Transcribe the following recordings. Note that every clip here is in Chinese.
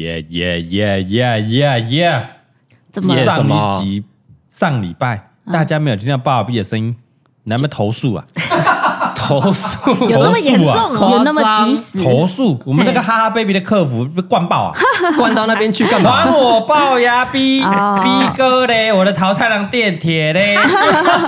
耶耶耶耶耶耶！怎么上一集上礼拜大家没有听到鲍尔 B 的声音，能不能投诉啊？投诉 有那么严重哦？有那么及时？投诉我们那个哈哈 baby 的客服被灌爆啊！灌到那边去干嘛？还我龅牙逼逼哥嘞！我的桃太郎电铁嘞！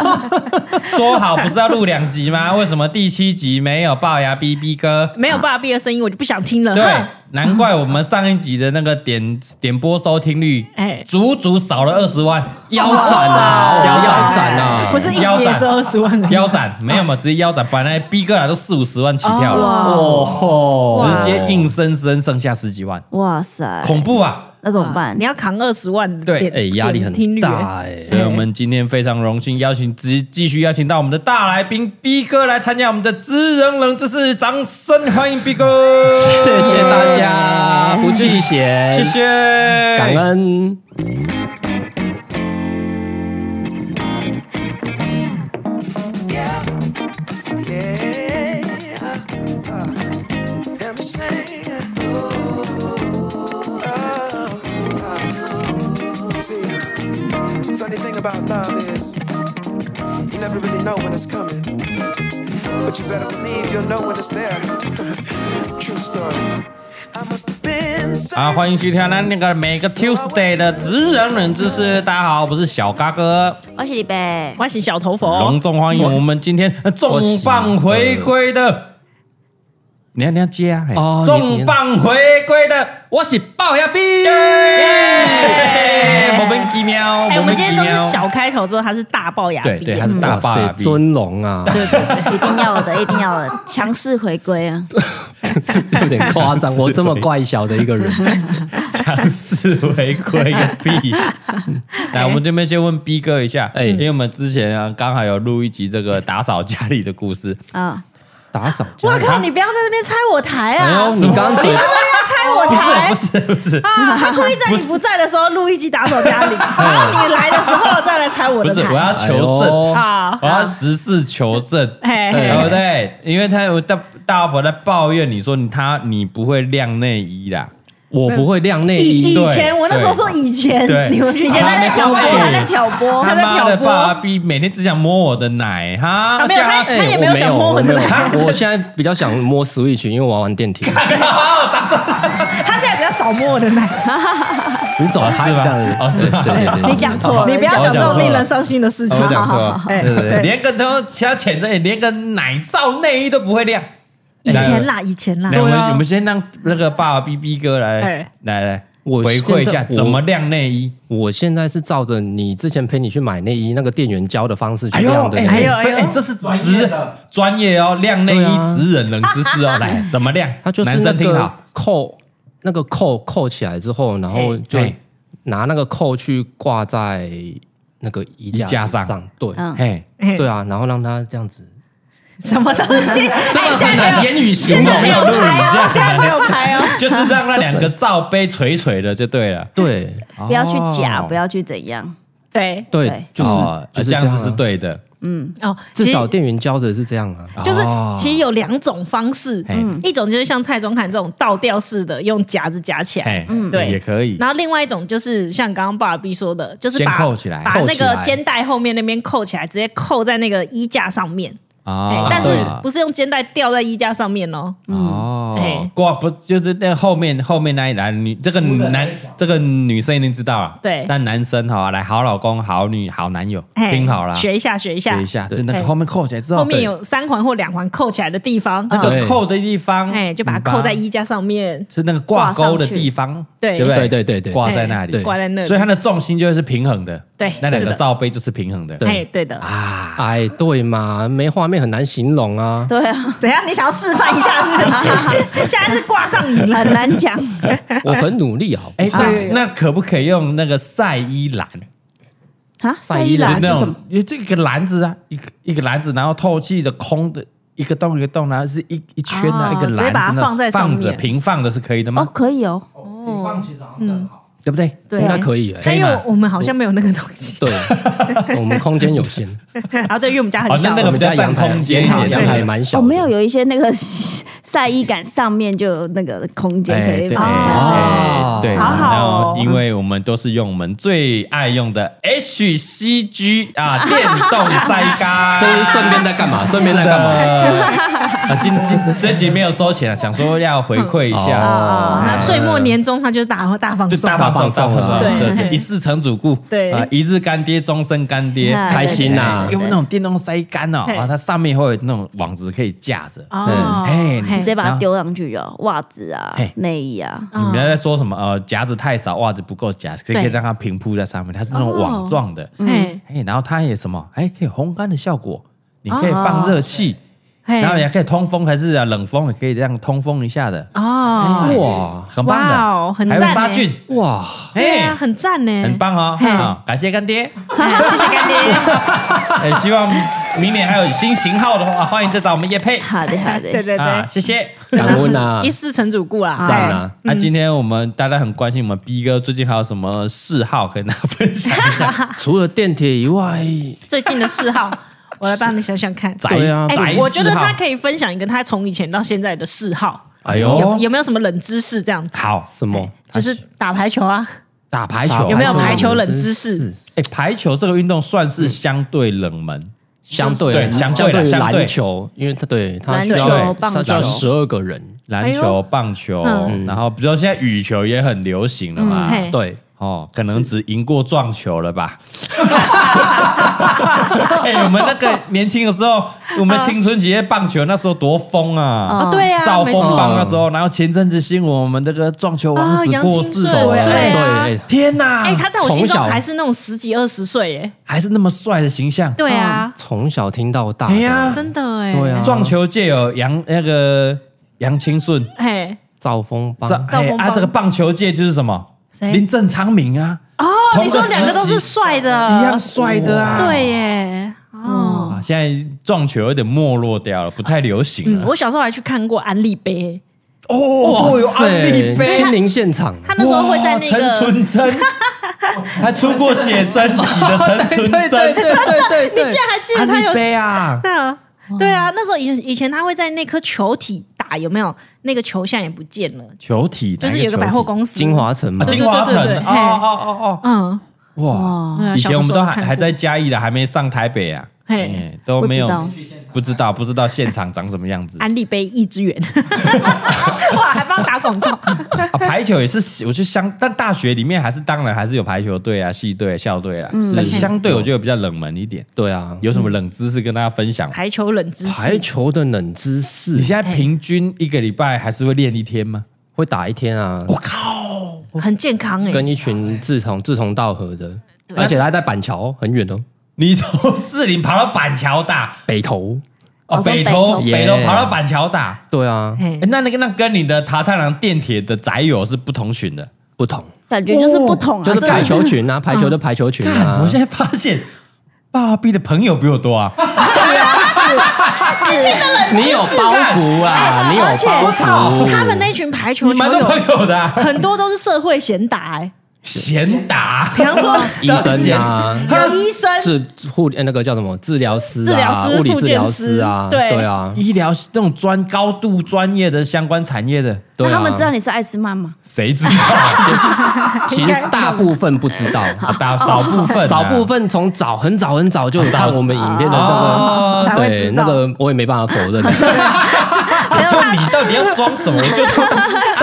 说好不是要录两集吗？为什么第七集没有龅牙逼逼哥？没有龅牙逼的声音，我就不想听了。对，难怪我们上一集的那个点点播收听率，哎，足足少了二十万，腰斩啊！腰斩啊！不是腰斩这二十万，腰斩没有嘛？直接腰斩，本来逼哥俩都四五十万起跳了，哦，直接硬生生剩下十几万，哇塞，恐怖啊！那怎么办？你要扛二十万，对，哎，压力很大哎。所以我们今天非常荣幸邀请，继继续邀请到我们的大来宾 B 哥来参加我们的知人冷知识，掌声欢迎 B 哥！谢谢大家，不计嫌，谢谢，感恩。啊，欢迎去听咱那个每个 Tuesday 的职人冷知识。大家好，我是小嘎哥，我是李贝，我是小头佛。隆重欢迎我们今天重磅回归的，你要你要接啊！重磅回归的，我是龅牙 B。莫名其妙，哎，我们今天都是小开头之后，他是大龅牙对对，他是大齙牙尊龙啊，对对对，一定要的，一定要的，强势回归啊，有点夸张，我这么怪小的一个人，强势回归个屁！来，我们这边先问 B 哥一下，哎，因为我们之前啊刚好有录一集这个打扫家里的故事。啊，打扫，我靠，你不要在这边拆我台啊！你刚刚。拆我台不是不是啊！他故意在你不在的时候录一集打手家里，然后你来的时候再来拆我的台。不是，我要求证啊！我要实事求证，对不对？因为他有大大老婆在抱怨你说他你不会晾内衣啦，我不会晾内衣。以前我那时候说以前，你们以前在挑拨，他在挑拨，他妈的爸比每天只想摸我的奶哈！他没有，他他也没有想摸我的奶。我现在比较想摸 Switch，因为我要玩电梯。他现在比较少摸我的奶，你走开吧？哦，是吧？你讲错了，你不要讲这种令人伤心的事情。我讲错，对对对，连个都其他潜着，连个奶罩内衣都不会晾。以前啦，以前啦。我们我们先让那个爸爸 B B 哥来来来，我回馈一下怎么晾内衣。我现在是照着你之前陪你去买内衣那个店员教的方式去晾的。哎呦哎，这是职专业哦，晾内衣职人冷知识哦。来，怎么晾？他就是男生听好，扣那个扣扣起来之后，然后就拿那个扣去挂在那个衣架上。对，嘿，对啊，然后让他这样子。什么东西？这个很难言语形容，没有拍哦，现在没有拍哦，就是让那两个罩杯垂垂的就对了。对，不要去夹，不要去怎样。对对，就是这样子是对的。嗯哦，至少店员教的是这样啊。就是其实有两种方式，一种就是像蔡宗翰这种倒吊式的，用夹子夹起来，嗯，对，也可以。然后另外一种就是像刚刚齙牙 B 说的，就是把扣起来，把那个肩带后面那边扣起来，直接扣在那个衣架上面。啊！但是不是用肩带吊在衣架上面哦？哦，挂不就是那后面后面那一栏女这个男这个女生一定知道啊。对，但男生哈来好老公好女好男友听好了，学一下学一下。学一下，就那个后面扣起来之后，后面有三环或两环扣起来的地方，那个扣的地方，哎，就把它扣在衣架上面，是那个挂钩的地方，对。对对？对对对，挂在那里，挂在那里，所以它的重心就会是平衡的。对，那两个罩杯就是平衡的。哎，对的。啊，哎，对嘛，没画面很难形容啊。对啊，怎样？你想要示范一下？现在是挂上瘾了，很难讲。我很努力好。哎，那那可不可以用那个晒衣篮？啊，晒衣篮是什么？因为这个篮子啊，一个一个篮子，然后透气的空的一个洞一个洞，然后是一一圈的一个篮子，放在上面，放着平放的是可以的吗？哦，可以哦。平放其实好像更好。对不对？对，应该可以。因为我们好像没有那个东西。对，我们空间有限。然后对，因为我们家很小，那个比较占空间，阳台蛮小。我没有有一些那个 晒衣杆上面就有那个空间可以放。哦，对，然后因为我们都是用我们最爱用的 HCG 啊 电动筛干，这是顺便在干嘛？顺便在干嘛？啊，今今这集没有收钱，想说要回馈一下。哦，那岁末年终他就大大放送，大放送了，对。对，一世成主顾，对。啊，一日干爹，终身干爹，开心呐！用那种电动筛干哦，啊，它上面会有那种网子可以架着，哦，你直接把它丢上去哦，袜子啊，内衣啊，你不要再说什么呃夹子太少，袜子不够夹，可以可以让它平铺在上面，它是那种网状的，哎，然后它也什么，哎，可以烘干的效果，你可以放热气。然后也可以通风，还是啊冷风也可以这样通风一下的。哦，哇，很棒的，很还有杀菌。哇，哎，很赞呢，很棒哦，好，感谢干爹，谢谢干爹，哎，希望明年还有新型号的话，欢迎再找我们业配，好的好的，对对对，谢谢，感恩啊，一世成主顾啦，赞啊，那今天我们大家很关心我们 B 哥最近还有什么嗜好可以跟大家分享一下，除了电铁以外，最近的嗜好。我来帮你想想看，对啊，哎，我觉得他可以分享一个他从以前到现在的嗜好。哎呦，有没有什么冷知识这样子？好，什么？就是打排球啊，打排球有没有排球冷知识？哎，排球这个运动算是相对冷门，相对相对篮球，因为他对他需要他需要十二个人，篮球、棒球，然后比如说现在羽球也很流行了嘛，对。哦，可能只赢过撞球了吧？哎，我们那个年轻的时候，我们青春期棒球那时候多疯啊！啊对呀，赵丰邦那时候，然后前阵子新闻，我们这个撞球王子过世了，对对，天哪！哎，他在我心中还是那种十几二十岁，哎，还是那么帅的形象。对啊，从小听到大，哎呀，真的哎，对啊，撞球界有杨那个杨清顺，哎，赵峰棒，哎啊，这个棒球界就是什么？林正昌明啊！哦，你说两个都是帅的，一样帅的啊！对耶，哦，现在撞球有点没落掉了，不太流行了。我小时候还去看过安利杯，哦，有安利杯。亲临现场，他那时候会在那个陈纯真，还出过写真集的 陈纯真，对对对，你竟然还记得他有杯啊？对啊，那时候以以前他会在那颗球体打，有没有？那个球现在也不见了。球体就是有个百货公司，金华城嘛，金华城。哦哦哦哦，嗯，哇，以前我们都还还在嘉义的，还没上台北啊，嘿，都没有，不知道不知道现场长什么样子。安利杯益之源，哇，还帮打广告。排球也是，我就相，但大学里面还是当然还是有排球队啊、系队、校队啊，那相对我觉得比较冷门一点。对啊，有什么冷知识跟大家分享？排球冷知识，排球的冷知识。你现在平均一个礼拜还是会练一天吗？会打一天啊！我靠，很健康哎，跟一群志同志同道合的，而且他在板桥很远哦。你从士林跑到板桥打北投。哦，北投北投。跑到板桥打，对啊，那那个那跟你的塔太郎电铁的宅友是不同群的，不同。感觉就是不同啊，就是排球群啊，排球的排球群啊。我现在发现爸比的朋友比我多啊，是啊是是，你有包袱啊，你有包袱。他们那群排球你球友的很多都是社会贤达哎。闲打，比方说医生啊，有医生，治护那个叫什么？治疗师、治疗师、物理治疗师啊，对。啊，医疗这种专高度专业的相关产业的，那他们知道你是艾斯曼吗？谁知道？其实大部分不知道，大少部分，少部分从早很早很早就看我们影片的这个，对那个我也没办法否认。就你到底要装什么？我就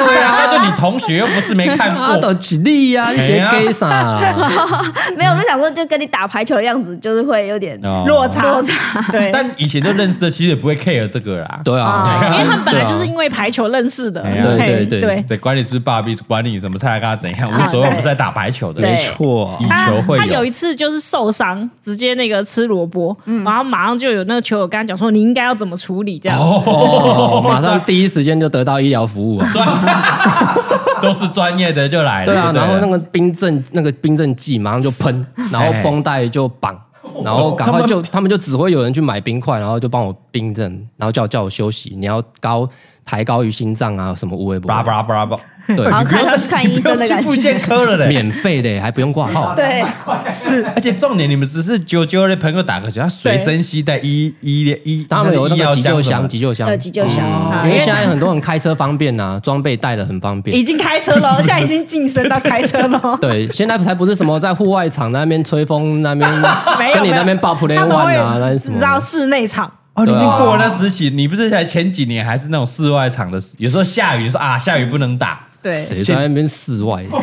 对啊，就你同学又不是没看过，都举例呀，你写给啥？没有，我就想说，就跟你打排球的样子，就是会有点落差。落差，对。但以前就认识的，其实也不会 care 这个啦。对啊，因为他们本来就是因为排球认识的。对对对，对，管你是不是爸比，管你什么蔡阿嘎怎样，无所谓，我们是在打排球的。没错，以球会友。他有一次就是受伤，直接那个吃萝卜，然后马上就有那个球友跟他讲说，你应该要怎么处理？这样。哦，马上第一时间就得到医疗服务啊，都是专业的就来了。对啊，然后那个冰镇那个冰镇剂马上就喷，然后绷带就绑，然后赶快就他们就只会有人去买冰块，然后就帮我冰镇，然后叫叫我休息。你要高抬高于心脏啊，什么无微不？巴拉巴拉巴拉巴拉，对，好看要去看医生的感觉，复健科了嘞，免费的，还不用挂号。对，是，而且重点你们只是九九的朋友打个球，他随身携带医医医，他们有那个急救箱，急救箱，急救箱，因为现在很多人开车方便呐，装备带的很方便。已经开车了，现在已经晋升到开车了。对，现在才不是什么在户外场那边吹风那边，跟你那边爆 play one 啊，那是什么？只要室内场。哦，你已经过了那时期，你不是才前几年还是那种室外场的？有时候下雨，说啊，下雨不能打。对，谁在那边室外？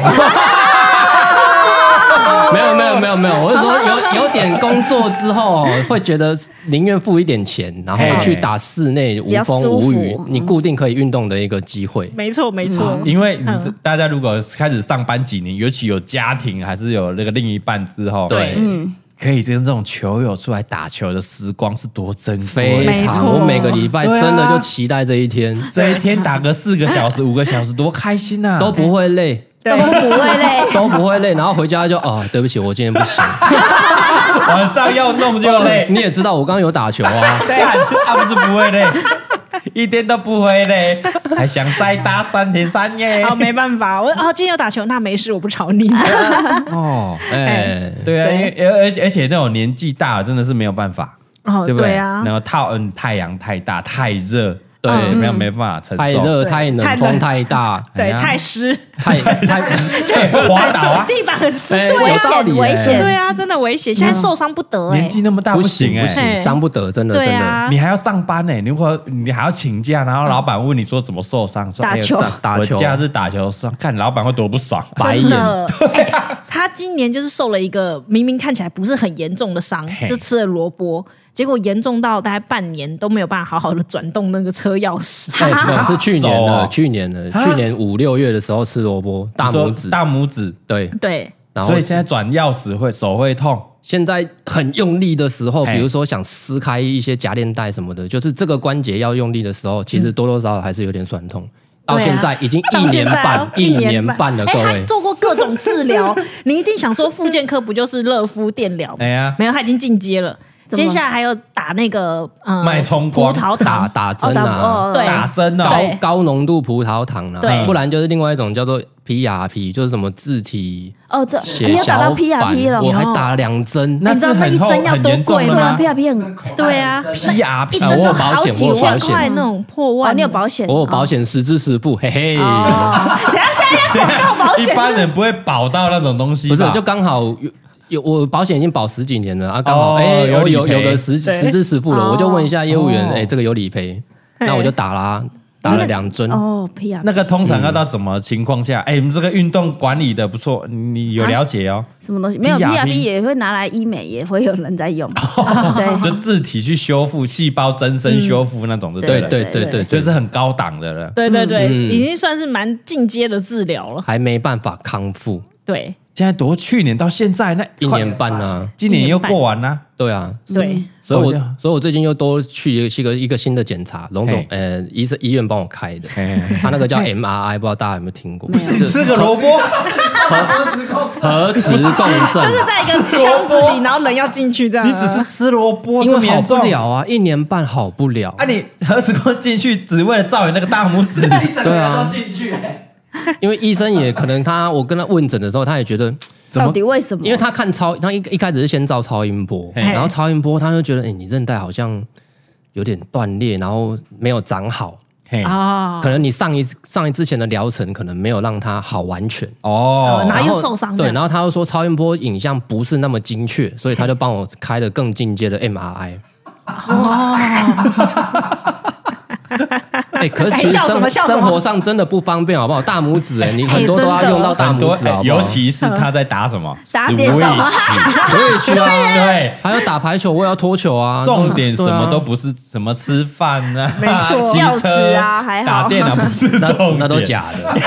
没有没有没有没有，我是说有有点工作之后，会觉得宁愿付一点钱，然后去打室内无风无雨，你固定可以运动的一个机会。没错没错，因为大家如果开始上班几年，尤其有家庭还是有那个另一半之后，对，嗯。可以跟这种球友出来打球的时光是多珍贵，非常。我每个礼拜真的就期待这一天，这一天打个四个小时、五个小时，多开心呐！都不会累，都不会累，都不会累。然后回家就哦，对不起，我今天不行。晚上要弄就累。你也知道，我刚刚有打球啊，他不是不会累。一点都不会嘞，还想再打三天三夜？好，没办法，我哦，今天有打球，那没事，我不吵你。哦，哎，对啊，因为而且而且那种年纪大了，真的是没有办法，对不对啊？然后套嗯，太阳太大，太热。对，怎么样没办法承受？太热、太冷、风太大，对，太湿，太 太就滑倒啊！地板很湿，危险，危险，对啊，真的危险。现在受伤不得，年纪那么大不行，不行，伤不得，真的，真的。你还要上班呢，如果你还要请假，然后老板问你说怎么受伤，打球，打球，假日打球伤，看老板会多不爽，白眼。他今年就是受了一个明明看起来不是很严重的伤，就吃了萝卜。结果严重到大概半年都没有办法好好的转动那个车钥匙。对，是去年的，去年的，去年五六月的时候吃萝卜，大拇指，大拇指，对对。然后所以现在转钥匙会手会痛，现在很用力的时候，比如说想撕开一些夹链带什么的，就是这个关节要用力的时候，其实多多少少还是有点酸痛。到现在已经 一年半，一年半了，各位。做过各种治疗，你一定想说复健科不就是热敷电疗？哎呀，没有，他已经进阶了。接下来还有打那个嗯，脉冲光，葡萄糖，打打针啊，对，打针啊，高高浓度葡萄糖啊，不然就是另外一种叫做 PRP，就是什么自体哦，这你要打到 PRP 了，我还打了两针，那是很厚很严重的吗？PRP 很对啊，PRP 我有保险，我有保险，那种破万，你有保险，我有保险，十支十付，嘿嘿。等下现在要广告 保险，一般人不会保到那种东西，不是，就刚好有。我保险已经保十几年了啊，刚好哎有有有个十十支十付了，我就问一下业务员，哎这个有理赔，那我就打啦，打了两针哦。那个通常要到什么情况下？哎，你们这个运动管理的不错，你有了解哦。什么东西？没有 PRP 也会拿来医美，也会有人在用。对，就自体去修复细胞增生修复那种的，对对对对，就是很高档的了。对对对，已经算是蛮进阶的治疗了，还没办法康复。对。现在多去年到现在那一年半呢，今年又过完了。对啊，对，所以我所以我最近又多去一个一个新的检查，龙总呃医生医院帮我开的，他那个叫 MRI，不知道大家有没有听过？不是吃个萝卜，核磁共振，就是在一个箱子里，然后人要进去这样。你只是吃萝卜，因为好不了啊，一年半好不了。啊，你核磁共进去只为了照你那个大拇指，对啊，进去。因为医生也可能他，我跟他问诊的时候，他也觉得 到底为什么？因为他看超，他一一开始是先照超音波，然后超音波他就觉得，哎，你韧带好像有点断裂，然后没有长好，啊，可能你上一上一之前的疗程可能没有让它好完全。哦，然后又受伤，对，然后他又说超音波影像不是那么精确，所以他就帮我开了更进阶的 MRI。哎，可是生生活上真的不方便，好不好？大拇指，哎，你很多都要用到大拇指，尤其是他在打什么？打电动，所以啊，对，还有打排球，我也要拖球啊。重点什么都不是，什么吃饭啊，没错，钥匙啊，还好，打电脑不是 重点，那都假的。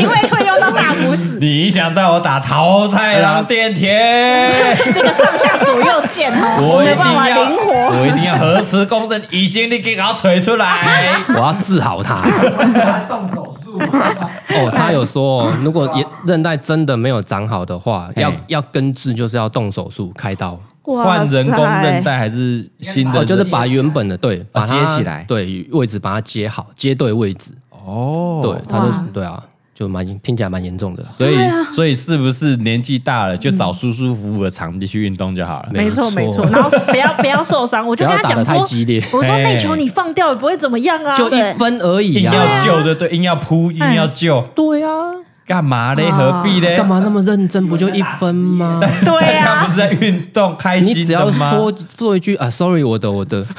因为会用到大拇指。你一想到我打桃太郎电铁，这个上下左右键哦，我一定要灵活，我一定要核磁共振，以前你给它锤出来，我要治好它。动手术哦，他有说，如果韧带真的没有长好的话，要要根治，就是要动手术开刀。换人工韧带还是新的？就是把原本的对把它接起来，对位置把它接好，接对位置。哦，对，他就对啊。就蛮听起来蛮严重的，所以所以是不是年纪大了就找舒舒服服的场地去运动就好了？没错没错，然后不要不要受伤，我就跟他讲说，我说那球你放掉也不会怎么样啊，就一分而已，啊。硬要救的对，硬要扑硬要救，对啊，干嘛嘞？何必嘞？干嘛那么认真？不就一分吗？对呀，不是在运动开心，你只要说做一句啊，sorry，我的我的。就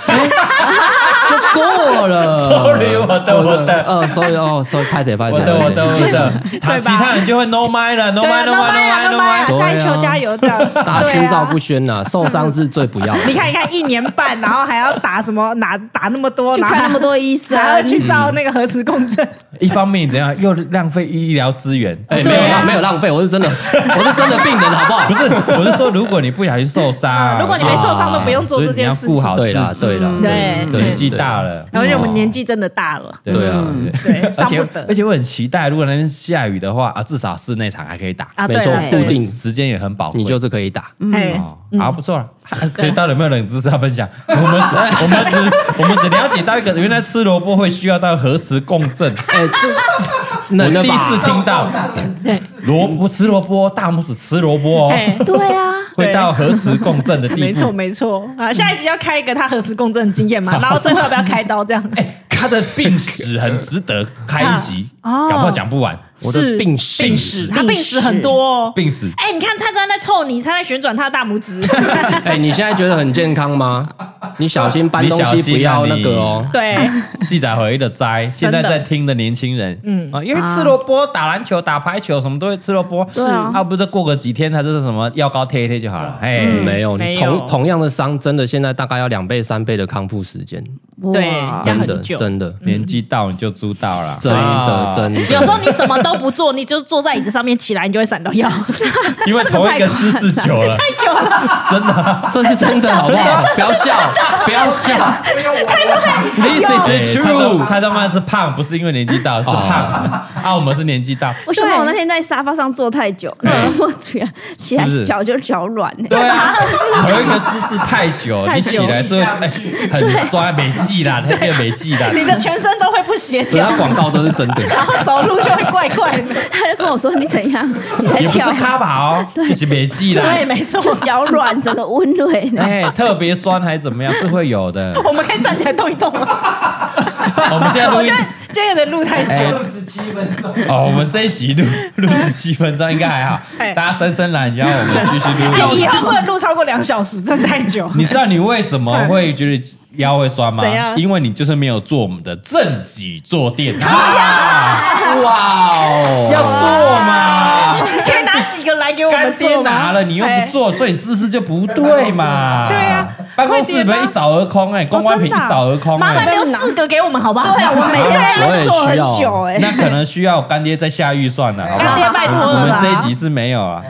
过了，sorry，我的我的，呃，sorry 哦，sorry，拍腿拍腿，我的我的我的，他其他人就会 no mind 了，no mind no mind no mind，下一球加油这样，打心照不宣呐，受伤是最不要的。你看你看，一年半，然后还要打什么，哪打那么多，去看那么多医生，还要去照那个核磁共振。一方面怎样，又浪费医疗资源，哎，没有浪没有浪费，我是真的，我是真的病人，好不好？不是，我是说，如果你不小心受伤，如果你没受伤，都不用做这件事情。对啦，对啦，对年纪。大了，而且我们年纪真的大了，对啊，对，而且而且我很期待，如果那天下雨的话啊，至少室内场还可以打，没错，固定时间也很宝贵，你就是可以打，哦，好不错了。所以到底有没有冷知识要分享？我们我们只我们只了解到一个，原来吃萝卜会需要到核磁共振，哎，这我第一次听到，萝卜吃萝卜，大拇指吃萝卜哦，对啊，会到核磁共振的地步，没错没错啊，下一集要开一个他核磁共振的经验嘛，然后最后要不要开刀这样？哎，他的病史很值得开一集，搞不好讲不完。我的病史，病史，他病史很多。病史，哎，你看蔡专在臭你，他在旋转他的大拇指。哎，你现在觉得很健康吗？你小心搬东西，不要那个哦。对，记载回忆的灾，现在在听的年轻人，嗯啊，因为吃萝卜、打篮球、打排球，什么都会吃萝卜。是，他不是过个几天，他就是什么药膏贴一贴就好了。哎，没有，你同同样的伤，真的现在大概要两倍、三倍的康复时间。对，真的真的，年纪到你就知道了。真的真的，有时候你什么都不坐，你就坐在椅子上面起来，你就会闪到腰。因为同一个姿势久了，太久了，真的，这是真的，好不好？不要笑，不要笑。蔡宗翰，This is true。蔡宗翰是胖，不是因为年纪大，是胖。啊，我们是年纪大。为什么我那天在沙发上坐太久，然后起来起来脚就脚软。对啊，同一个姿势太久，你起来是会很酸，没记啦，那个没记啦。你的全身都会不协调。其他广告都是真的，然后走路就会怪怪的。他就跟我说：“你怎样？你不是卡跑，就是没记啦。对，没错，就脚软，整个温暖。哎，特别酸还是怎么样？是会有的。我们可以站起来动一动吗？我们现在录音，今天的录太久，六十七分钟。哦，我们这一集录六十七分钟应该还好。大家伸伸懒腰，我们继续录。以后不能录超过两小时，真的太久。你知道你为什么会觉得腰会酸吗？因为你就是没有做我们的正脊坐垫。哇哦，要做吗？可以拿几个来给我们做吗？拿了你又不做，所以姿势就不对嘛。对呀，办公室里面一扫而空哎，公关品一扫而空。麻烦留四个给我们好不好？对啊，我每天在那做很久哎。那可能需要干爹再下预算了，好不好？干爹拜托了。我们这一集是没有啊。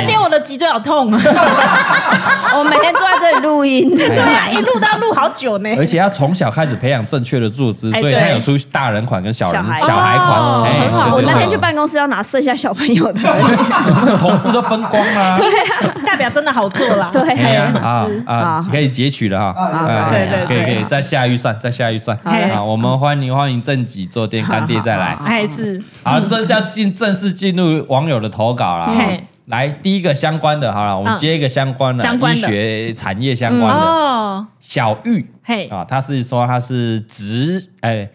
干爹，我的脊椎好痛啊！我每天坐在这里录音，对呀，一录到录好久呢。而且要从小开始培养正确的坐姿，所以他有出大人款跟小人小孩款。很好，我那天去办公室要拿剩下小朋友的，同事都分光了。对啊，代表真的好做啦。对啊啊，可以截取了哈。对对，可以可以再下预算，再下预算。好，我们欢迎欢迎正脊坐垫干爹再来。还是好，正式要进正式进入网友的投稿了。来，第一个相关的，好了，我们接一个相关的医学产业相关的。哦，小玉，嘿。啊，他是说他是职哎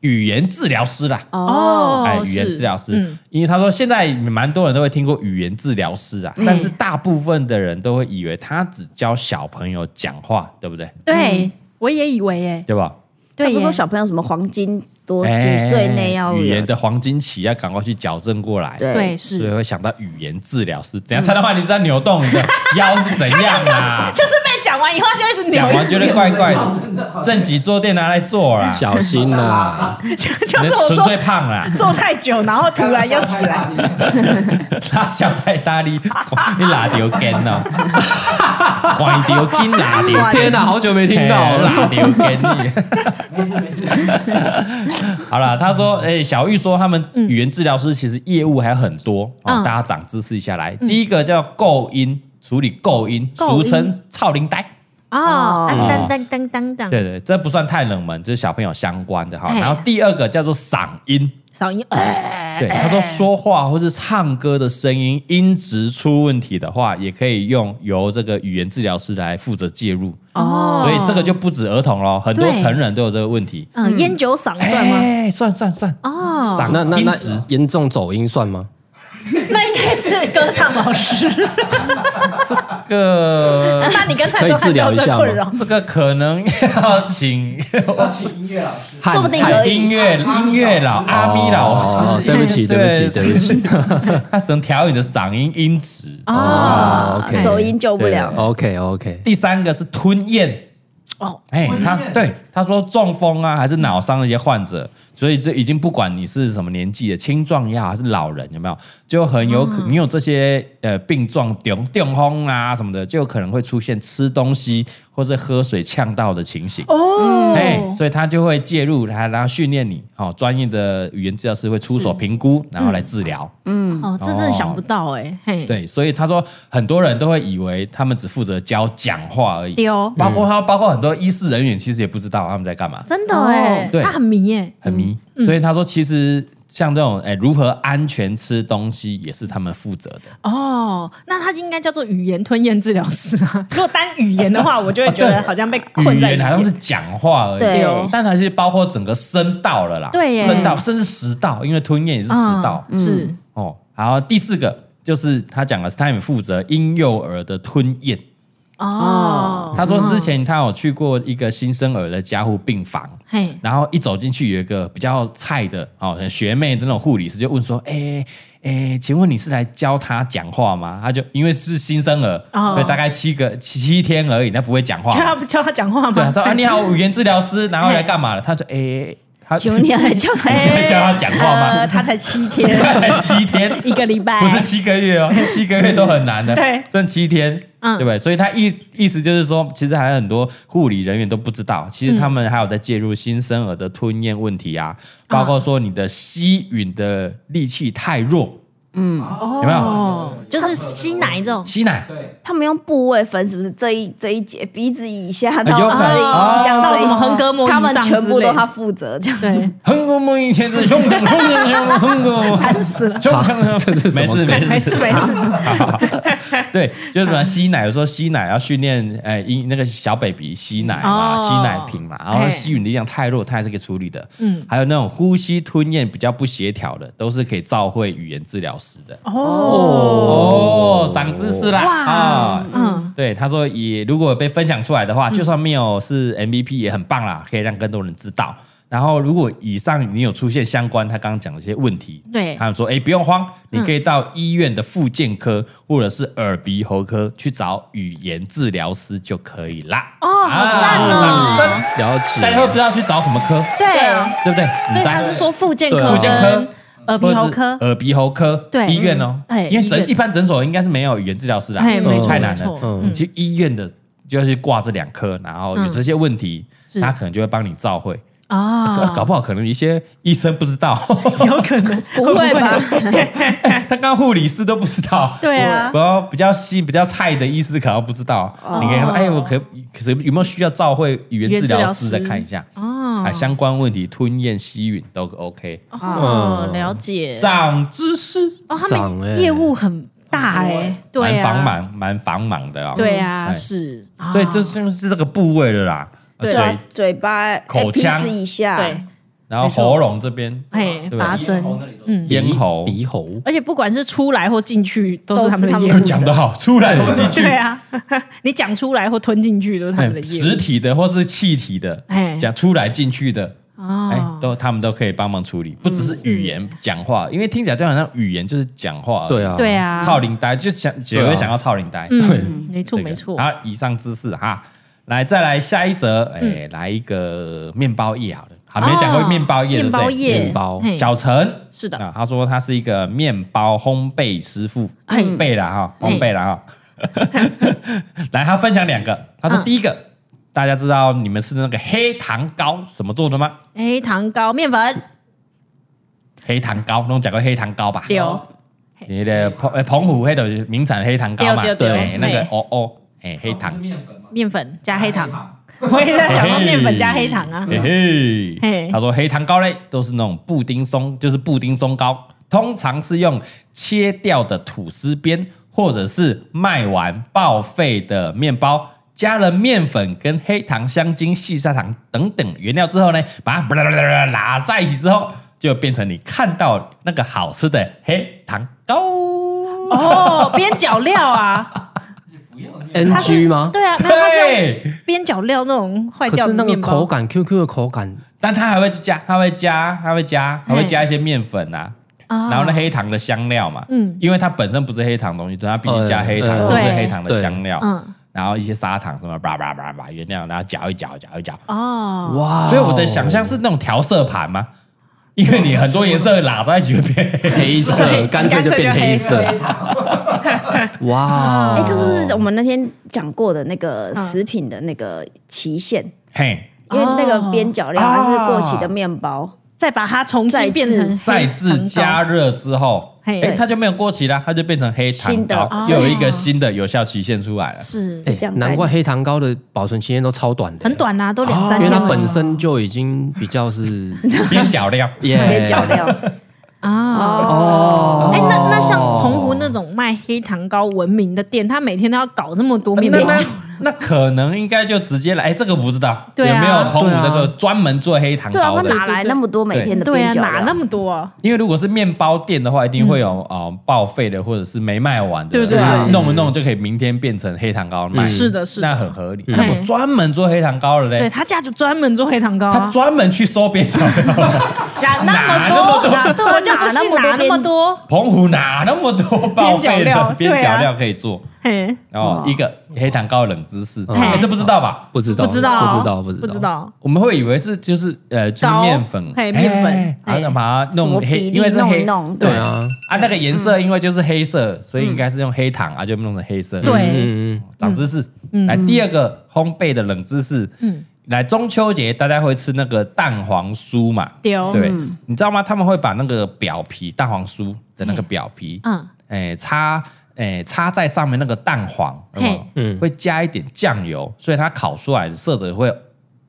语言治疗师啦。哦，哎，语言治疗师，因为他说现在蛮多人都会听过语言治疗师啊，但是大部分的人都会以为他只教小朋友讲话，对不对？对，我也以为哎，对吧？对，不说小朋友什么黄金。多几岁内要语言的黄金期，要赶快去矫正过来。对，是，所以会想到语言治疗是。怎样？才能让，你是在扭动你的 腰是怎样啊？就是被讲完以后就一直扭。讲完觉得怪怪的。正脊坐垫拿来坐啦，小心呐！就是我说最胖了，坐太久，然后突然又起来。拉小太大力，你拉丢筋了，关丢筋拉丢。天哪，好久没听到拉丢筋。没事没事。好了，他说：“哎、欸，小玉说他们语言治疗师其实业务还有很多啊，嗯、大家长知识一下来。嗯、第一个叫构音处理构音，俗称臭奶呆。哦，当当当当当，对对，这不算太冷门，这是小朋友相关的哈。然后第二个叫做嗓音，嗓音，对，他说说话或是唱歌的声音音质出问题的话，也可以用由这个语言治疗师来负责介入。哦，所以这个就不止儿童咯，很多成人都有这个问题。嗯，烟酒嗓算吗？算算算。哦，嗓那那那严重走音算吗？那应该是歌唱老师。这个，那你跟可以治疗一下吗？这个可能要请要请音乐老师，说不定可以。音乐音乐老阿咪老师，对不起对不起对不起，他只能调你的嗓音音质哦。OK，走音救不了。OK OK。第三个是吞咽。哦，哎，他对他说中风啊，还是脑伤的一些患者。所以这已经不管你是什么年纪的青壮呀，还是老人，有没有？就很有可，你有这些呃病状，中中风啊什么的，就有可能会出现吃东西或者喝水呛到的情形。哦，哎，所以他就会介入，来然后训练你，哦，专业的语言治疗师会出手评估，然后来治疗。嗯，哦，这真的想不到哎。嘿，对，所以他说很多人都会以为他们只负责教讲话而已。对哦，包括他，包括很多医师人员其实也不知道他们在干嘛。真的哎，对，他很迷哎，很迷。所以他说，其实像这种哎，如何安全吃东西，也是他们负责的。哦，那他应该叫做语言吞咽治疗师啊。如果单语言的话，我就会觉得好像被困在。语言好像是讲话而已，对，但还是包括整个声道了啦。对，声道甚至食道，因为吞咽也是食道。是哦，然后第四个就是他讲的是他们负责婴幼儿的吞咽。哦，他说之前他有去过一个新生儿的加护病房，嘿，然后一走进去有一个比较菜的哦学妹的那种护理师就问说，哎哎，请问你是来教他讲话吗？他就因为是新生儿，对，大概七个七天而已，他不会讲话，教他教他讲话吗？对，他说啊你好，语言治疗师，然后来干嘛了？他说 哎。请问你要教他教他讲话吗？他才七天，才 七天，一个礼拜，不是七个月哦，七个月都很难的，对，剩七天，对不对？所以他意意思就是说，其实还有很多护理人员都不知道，其实他们还有在介入新生儿的吞咽问题啊，包括说你的吸吮的力气太弱。嗯，有没有？就是吸奶这种。吸奶，对，他们用部位分，是不是这一这一节鼻子以下到哪里？像到什么横膈膜以上，他们全部都他负责这样。对，横膈膜以前是胸腔，胸腔，横膈膜，烦死了，胸腔，没事没事没事。没事。对，就是什么吸奶，有时候吸奶要训练，哎，婴那个小 baby 吸奶嘛，吸奶瓶嘛，然后吸吮力量太弱，他还是可以处理的。嗯，还有那种呼吸吞咽比较不协调的，都是可以照会语言治疗师。的哦，长知识啦啊！嗯，对，他说也如果被分享出来的话，就算没有是 MVP 也很棒啦，可以让更多人知道。然后如果以上你有出现相关他刚刚讲的一些问题，对，他们说哎不用慌，你可以到医院的复健科或者是耳鼻喉科去找语言治疗师就可以啦。哦，好赞哦！掌声了解，大家会不知道去找什么科？对，对不对？所以他是说复健科，复健科。耳鼻喉科，耳鼻喉科，对，医院哦，因为诊一般诊所应该是没有语言治疗师的，没，太难了。你去医院的就要去挂这两科，然后有这些问题，他可能就会帮你照会啊。搞不好可能一些医生不知道，有可能。不会吧？他刚护理师都不知道，对啊，然后比较新、比较菜的医师可能不知道。你可以说，哎，我可可是有没有需要照会语言治疗师再看一下？啊，相关问题吞咽、吸吮都 OK。哦，了解，长知识。哦，他们业务很大哎，对蛮繁忙，蛮繁忙的啊。对啊，是，所以这是是这个部位的啦，嘴、嘴巴、口腔以下，对，然后喉咙这边，哎，发声，嗯，咽喉、鼻喉，而且不管是出来或进去，都是他们的业务。讲得好，出来或进去，对啊，你讲出来或吞进去都是他们的业务。实体的或是气体的，哎，讲出来进去的。哦，哎，都他们都可以帮忙处理，不只是语言讲话，因为听起来就好像语言就是讲话。对啊，对啊，操灵呆就想只会想要操灵呆。对，没错没错。好，以上知识哈，来再来下一则，哎，来一个面包业好了，还没讲过面包业，面包业，面包小陈。是的，他说他是一个面包烘焙师傅，烘焙了哈，烘焙了哈。来，他分享两个，他说第一个。大家知道你们是那个黑糖糕什么做的吗？黑糖糕面粉，黑糖糕，那种讲个黑糖糕吧。有你的澎诶澎湖黑的名产黑糖糕嘛，对，那个哦哦，哎，黑糖。面粉面粉加黑糖，我也在讲面粉加黑糖啊。嘿嘿，他说黑糖糕嘞都是那种布丁松，就是布丁松糕，通常是用切掉的吐司边，或者是卖完报废的面包。加了面粉跟黑糖、香精、细砂糖等等原料之后呢，把它 拉在一起之后，就变成你看到那个好吃的黑糖糕哦。边角料啊，NG 吗？对啊，对，边角料那种坏掉是那个口感 QQ 的口感，但它还会加，它会加，它会加，还会加一些面粉啊，然后那黑糖的香料嘛，嗯，因为它本身不是黑糖东西，所以它必须加黑糖，都是黑糖的香料，嗯。然后一些砂糖什么叭叭叭叭原料，然后搅一搅，搅一搅。哦，哇！所以我的想象是那种调色盘吗？因为你很多颜色拉在一起会变黑色，干脆就变黑色。哇！哎，这是不是我们那天讲过的那个食品的那个期限？嘿，因为那个边角料还是过期的面包，再把它重新变成再次加热之后。哎，它就没有过期了，它就变成黑糖糕，又有一个新的有效期限出来了。是这样，难怪黑糖糕的保存期限都超短的，很短呐，都两三天。因为它本身就已经比较是 边角料，边角料啊哦。哎，那那像澎湖那种卖黑糖糕闻名的店，他每天都要搞那么多面包。那可能应该就直接来，哎，这个不知道有没有澎湖这个专门做黑糖糕的？哪来那么多每天的边角料？哪那么多？因为如果是面包店的话，一定会有啊报废的，或者是没卖完的，对对，弄一弄就可以明天变成黑糖糕卖。是的，是的，那很合理。那我专门做黑糖糕的嘞？对他家就专门做黑糖糕，他专门去收边角料。哪那么多？我就不信哪那么多？澎湖哪那么多报废的边角料可以做？然后一个黑糖糕冷知识，哎，这不知道吧？不知道，不知道，不知道，不知道。我们会以为是就是呃，就是面粉，嘿，面粉，然后把它弄黑，因为是黑，对。啊，啊，那个颜色因为就是黑色，所以应该是用黑糖啊，就弄成黑色。对，嗯嗯，长知识。来第二个烘焙的冷知识，嗯，来中秋节大家会吃那个蛋黄酥嘛？对，你知道吗？他们会把那个表皮蛋黄酥的那个表皮，嗯，哎，擦。哎，插在上面那个蛋黄，嗯，会加一点酱油，所以它烤出来的色泽会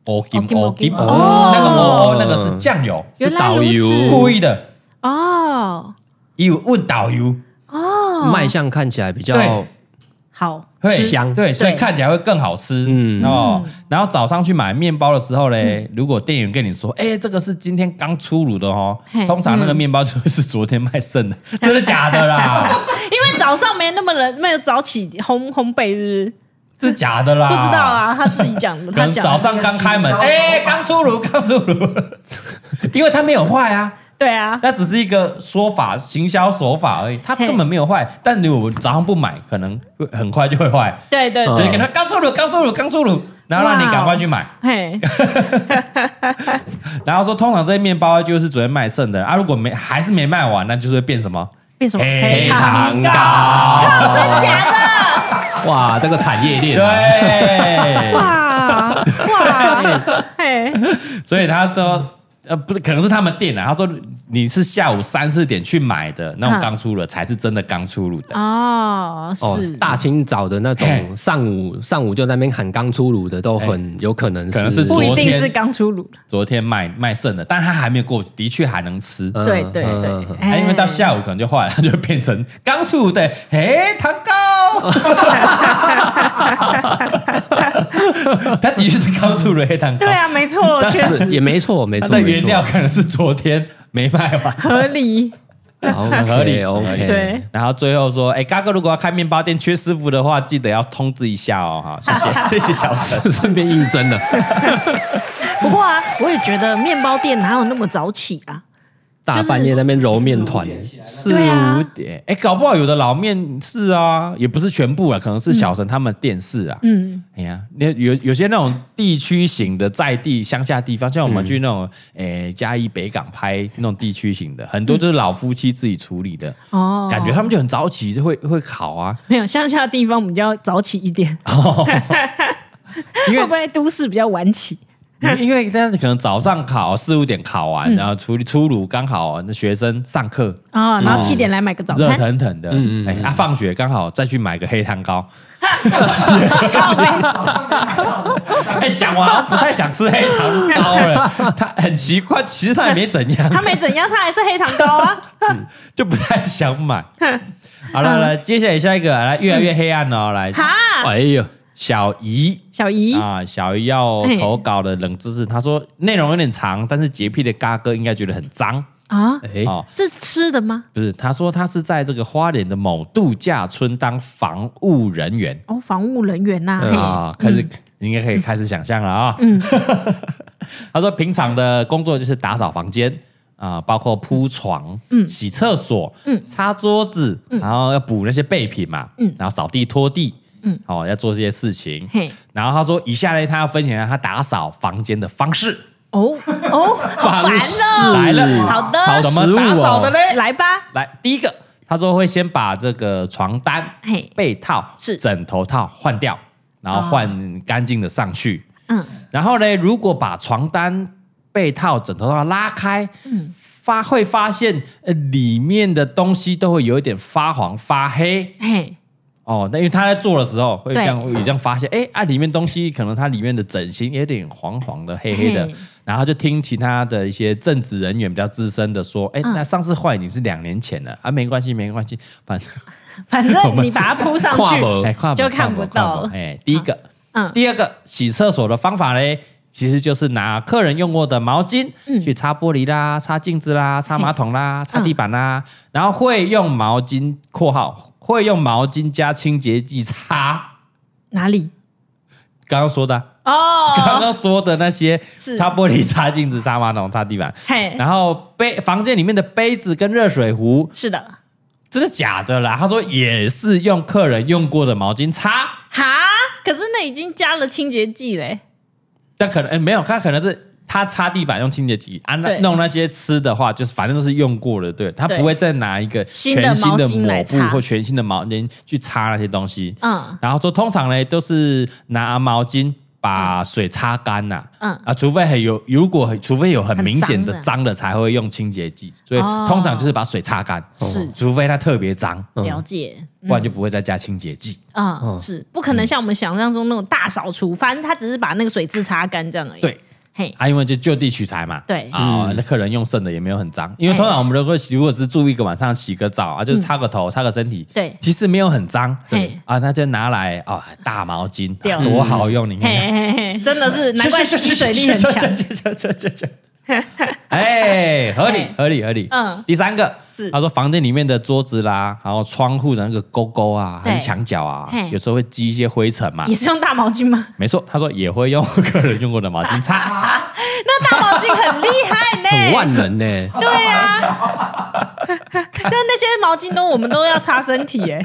哦金哦金哦，那个哦那个是酱油，是导游故意的。哦，有问导游。哦，卖相看起来比较好。会香，对，所以看起来会更好吃。嗯哦，然后早上去买面包的时候嘞，如果店员跟你说，哎，这个是今天刚出炉的哦，通常那个面包就会是昨天卖剩的，真的假的啦？因为早上没那么冷，没有早起烘烘焙，是不是？是假的啦？不知道啊，他自己讲的。可能早上刚开门，哎，刚出炉，刚出炉，因为它没有坏啊。对啊，那只是一个说法，行销手法而已，它根本没有坏。但如果我早上不买，可能会很快就会坏。对对，所以给他刚出炉，刚出炉，刚出炉，然后让你赶快去买。嘿，然后说，通常这些面包就是昨天卖剩的啊，如果没还是没卖完，那就是会变什么？变什么？黑糖糕？真假的？哇，这个产业链，对，哇哇，嘿，所以他说。呃，不是，可能是他们店啊。他说你是下午三四点去买的，那种刚出炉才是真的刚出炉的哦。是大清早的那种，上午上午就在那边喊刚出炉的，都很有可能是，可能是不一定是刚出炉，昨天卖卖剩的，但他还没有过，的确还能吃。对对对，他因为到下午可能就坏了，他就变成刚出炉的哎糖糕。他的确是刚出了黑糖糕。对啊，没错，确实也没错，没错。原料可能是昨天没卖完，合理，很合理，OK。对，然后最后说，哎，嘎哥如果要开面包店缺师傅的话，记得要通知一下哦，哈，谢谢，谢谢小陈，顺便应征了。不过啊，我也觉得面包店哪有那么早起啊？大半夜那边揉面团，四五点，哎，搞不好有的老面是啊，也不是全部啊，可能是小陈他们电视啊。嗯，哎呀，那有有些那种地区型的在地乡下地方，像我们去那种诶嘉义北港拍那种地区型的，很多就是老夫妻自己处理的。哦，感觉他们就很早起，就会会烤啊。没有乡下地方我们就要早起一点，因为会不会都市比较晚起？因为这样子可能早上考四五点考完，然后出出炉刚好那学生上课啊，然后七点来买个早餐，热腾腾的，嗯嗯，啊，放学刚好再去买个黑糖糕。哎，讲完不太想吃黑糖糕 了，他很奇怪，其实他也没怎样，他没怎样，他还是黑糖糕啊，就不太想买。好了，来，接下来下一个，来越来越黑暗了，来，哎呦。小姨，小姨。啊，小姨要投稿的冷知识，他说内容有点长，但是洁癖的嘎哥应该觉得很脏。啊。哦，是吃的吗？不是，他说他是在这个花莲的某度假村当防务人员。哦，防务人员呐啊，开始应该可以开始想象了啊。嗯，他说平常的工作就是打扫房间啊，包括铺床、嗯，洗厕所、嗯，擦桌子，然后要补那些备品嘛，嗯，然后扫地、拖地。嗯，哦，要做这些事情。嘿，然后他说，以下呢，他要分享他打扫房间的方式。哦哦，方式来了，好的，好，怎么打扫的呢？来吧，来，第一个，他说会先把这个床单、被套、是枕头套换掉，然后换干净的上去。嗯，然后呢，如果把床单、被套、枕头套拉开，嗯，发会发现呃里面的东西都会有一点发黄、发黑。嘿。哦，那因为他在做的时候会这样，会这样发现，哎啊，里面东西可能它里面的枕芯有点黄黄的、黑黑的，然后就听其他的一些正职人员比较资深的说，哎，那上次换已经是两年前了啊，没关系，没关系，反正 反正你把它铺上去就看不到。了。哎，第一个，嗯，第二个洗厕所的方法嘞，其实就是拿客人用过的毛巾去擦玻璃啦、擦镜子啦、擦马桶啦、擦地板啦，然后会用毛巾（括号）。会用毛巾加清洁剂擦哪里？刚刚说的哦，刚刚说的那些擦玻璃、擦镜子、擦马桶、擦地板。嘿，然后杯房间里面的杯子跟热水壶，是的，这是假的啦。他说也是用客人用过的毛巾擦。哈，可是那已经加了清洁剂嘞。但可能哎，没有，他可能是。他擦地板用清洁剂啊，那弄那些吃的话，就是反正都是用过的，对，他不会再拿一个全新的抹布或全新的毛巾去擦那些东西。嗯，然后说通常呢都是拿毛巾把水擦干呐，嗯。啊，除非很有，如果除非有很明显的脏了才会用清洁剂，所以通常就是把水擦干，是，除非它特别脏，了解，不然就不会再加清洁剂。嗯，是。不可能像我们想象中那种大扫除，反正他只是把那个水渍擦干这样而已。对。啊，因为就就地取材嘛，对。啊，那客人用剩的也没有很脏，因为通常我们都会洗，如果只是住一个晚上，洗个澡啊，就是擦个头、擦个身体，对，其实没有很脏，对。啊，那就拿来啊，大毛巾多好用，你看，真的是难怪 吸水力很强。哎，合理合理合理。嗯，第三个是他说房间里面的桌子啦，然后窗户的那个勾勾啊，还是墙角啊，有时候会积一些灰尘嘛。也是用大毛巾吗？没错，他说也会用客人用过的毛巾擦。那大毛巾很厉害呢，很万能呢。对啊，但那些毛巾都我们都要擦身体哎。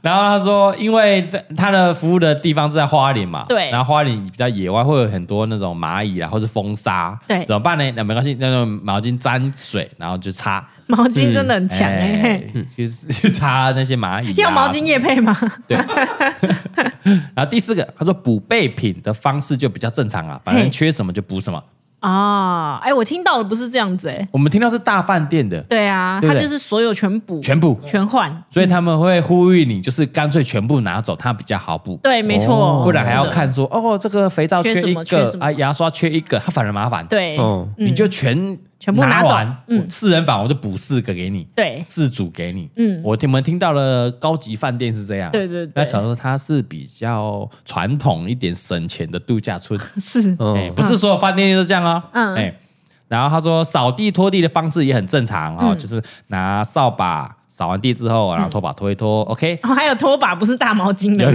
然后他说，因为他的服务的地方是在花莲嘛，对，然后花莲比较野外，会有很多那种蚂蚁啊，或是风沙，对，怎么办呢？那没关系，那用毛巾沾水，然后就擦。毛巾真的很强哎，去去擦那些蚂蚁。要毛巾液配吗？对。然后第四个，他说补备品的方式就比较正常啊，反正缺什么就补什么。啊，哎，我听到的不是这样子哎，我们听到是大饭店的，对啊，他就是所有全补，全补，全换，所以他们会呼吁你，就是干脆全部拿走，它比较好补。对，没错，不然还要看说，哦，这个肥皂缺一个啊，牙刷缺一个，它反而麻烦。对，你就全全部拿完，嗯，四人房我就补四个给你，对，四组给你，嗯，我听我们听到了高级饭店是这样，对对对，那小时候它是比较传统一点省钱的度假村，是，哎，不是所有饭店都这样哦，嗯，哎。然后他说，扫地拖地的方式也很正常啊，就是拿扫把扫完地之后，然后拖把拖一拖，OK。还有拖把不是大毛巾的，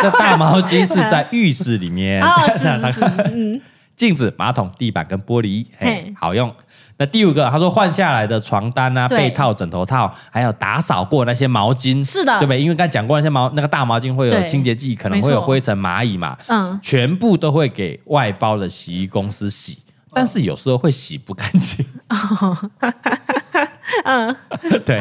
这大毛巾是在浴室里面。镜子、马桶、地板跟玻璃，嘿，好用。那第五个，他说换下来的床单啊、被套、枕头套，还有打扫过那些毛巾，是的，对不对？因为刚才讲过那些毛，那个大毛巾会有清洁剂，可能会有灰尘、蚂蚁嘛，嗯，全部都会给外包的洗衣公司洗。但是有时候会洗不干净，嗯，对。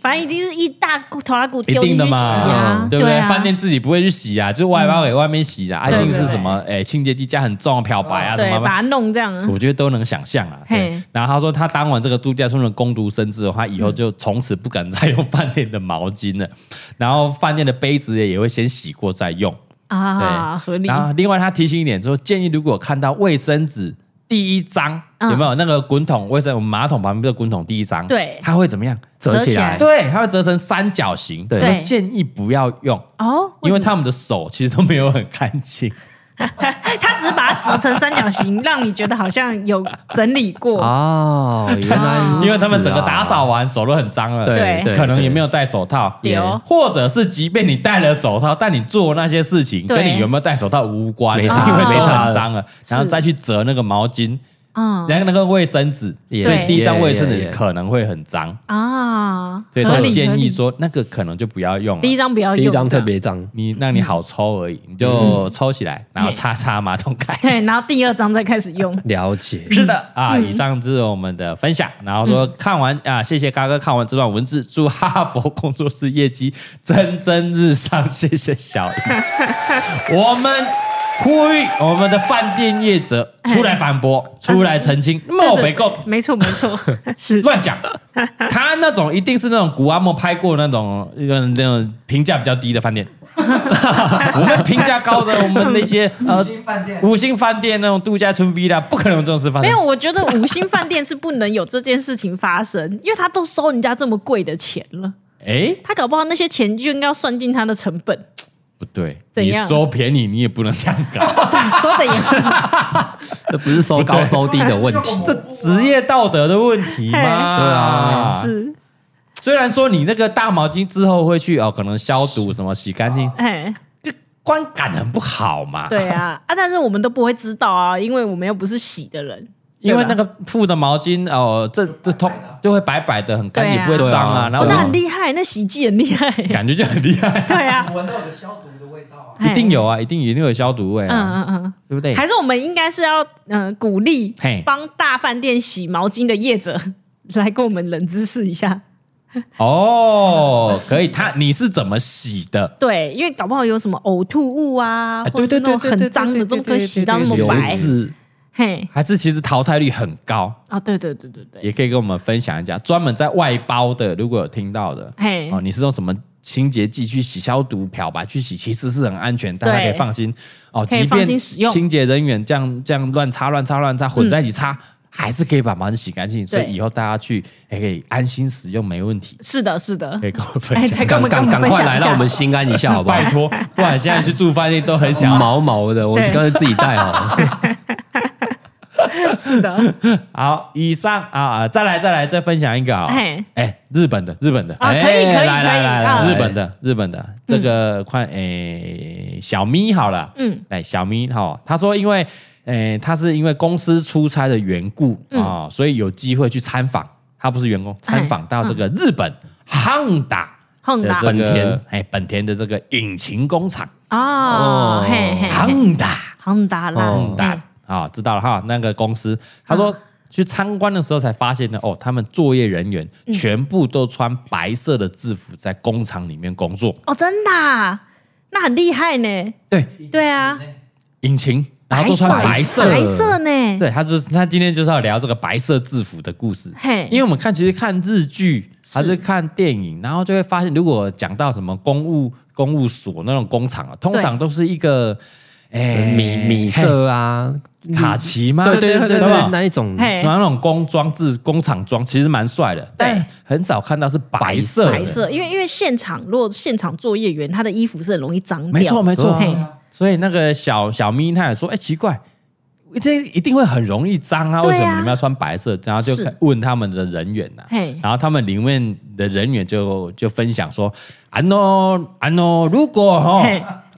反正一定是一大头拉库丢进去洗啊，对不对？饭店自己不会去洗啊，就外包给外面洗啊，一定是什么哎清洁剂加很重的漂白啊，什么把它弄这样，我觉得都能想象啊。对。然后他说他当完这个度假村的工读生之后，他以后就从此不敢再用饭店的毛巾了，然后饭店的杯子也也会先洗过再用啊，合理。然后另外他提醒一点说，建议如果看到卫生纸。第一张有没有那个滚筒卫生？我们马桶旁边的滚筒第一张，对，它会怎么样？折起来，对，它会折成三角形。对，建议不要用哦，因为他们的手其实都没有很干净。他只是把它折成三角形，让你觉得好像有整理过。哦。原来，因为他们整个打扫完手都很脏了，对，可能也没有戴手套，或者是即便你戴了手套，但你做那些事情跟你有没有戴手套无关，因为没很脏了，然后再去折那个毛巾。嗯，然后那个卫生纸，所以第一张卫生纸可能会很脏啊，所以他建议说那个可能就不要用，第一张不要用，第一张特别脏，你让你好抽而已，你就抽起来，然后擦擦马桶盖，对，然后第二张再开始用。了解，是的。啊，以上就是我们的分享，然后说看完啊，谢谢嘎哥看完这段文字，祝哈佛工作室业绩蒸蒸日上，谢谢小姨，我们。呼吁我们的饭店业者出来反驳，出来澄清，莫北够，没错没错，是乱讲。他那种一定是那种古阿莫拍过那种那种评价比较低的饭店。我们评价高的，我们那些五星饭店、五星饭店那种度假村 villa，不可能有这种事发生。没有，我觉得五星饭店是不能有这件事情发生，因为他都收人家这么贵的钱了。哎，他搞不好那些钱就应该要算进他的成本。不对，你收便宜，你也不能这样搞。说的也是，这不是收高收低的问题，这职业道德的问题吗？对啊，是。虽然说你那个大毛巾之后会去哦，可能消毒什么洗干净，哎，就观感很不好嘛。对啊，啊，但是我们都不会知道啊，因为我们又不是洗的人。因为那个铺的毛巾哦，这这通就会白白的，很干，也不会脏啊。然后那很厉害，那洗剂很厉害，感觉就很厉害。对啊，闻到有消毒的味道啊，一定有啊，一定一定有消毒味。嗯嗯嗯，对不对？还是我们应该是要嗯鼓励帮大饭店洗毛巾的业者来跟我们冷知识一下。哦，可以，他你是怎么洗的？对，因为搞不好有什么呕吐物啊，或者那种很脏的，怎么可以洗到那么白？嘿，还是其实淘汰率很高啊！对对对对对，也可以跟我们分享一下，专门在外包的，如果有听到的，嘿，哦，你是用什么清洁剂去洗、消毒、漂白去洗，其实是很安全，大家可以放心哦。即便清洁人员这样这样乱擦、乱擦、乱擦混在一起擦，还是可以把毛巾洗干净。所以以后大家去也可以安心使用，没问题。是的，是的，可以跟我分享，赶赶赶快来，让我们心安一下，好不好？拜托，不然现在去住饭店都很想毛毛的，我干脆自己带好了。是的，好，以上啊，再来再来再分享一个啊，哎，日本的日本的，可以可以来来来来，日本的日本的这个快哎小咪好了，嗯，来小咪哈，他说因为诶他是因为公司出差的缘故啊，所以有机会去参访，他不是员工，参访到这个日本汉达亨达。本田。哎本田的这个引擎工厂。哦，嘿嘿，亨达。汉达啦，亨达。啊、哦，知道了哈，那个公司他说去参观的时候才发现呢，哦，他们作业人员全部都穿白色的制服在工厂里面工作。哦，真的、啊？那很厉害呢。对对啊，引擎，然后都穿白色，白色呢？对，他是他今天就是要聊这个白色制服的故事。嘿，因为我们看其实看日剧还是看电影，然后就会发现，如果讲到什么公务公务所那种工厂啊，通常都是一个。哎，米米色啊，卡其吗？对对对对，那一种，那那种工装制工厂装，其实蛮帅的。但，很少看到是白色。白色，因为因为现场，如果现场作业员他的衣服是很容易脏掉。没错没错。所以那个小小咪他也说，哎，奇怪，这一定会很容易脏啊？为什么你们要穿白色？然后就问他们的人员呐。然后他们里面的人员就就分享说，安喏安喏，如果哈。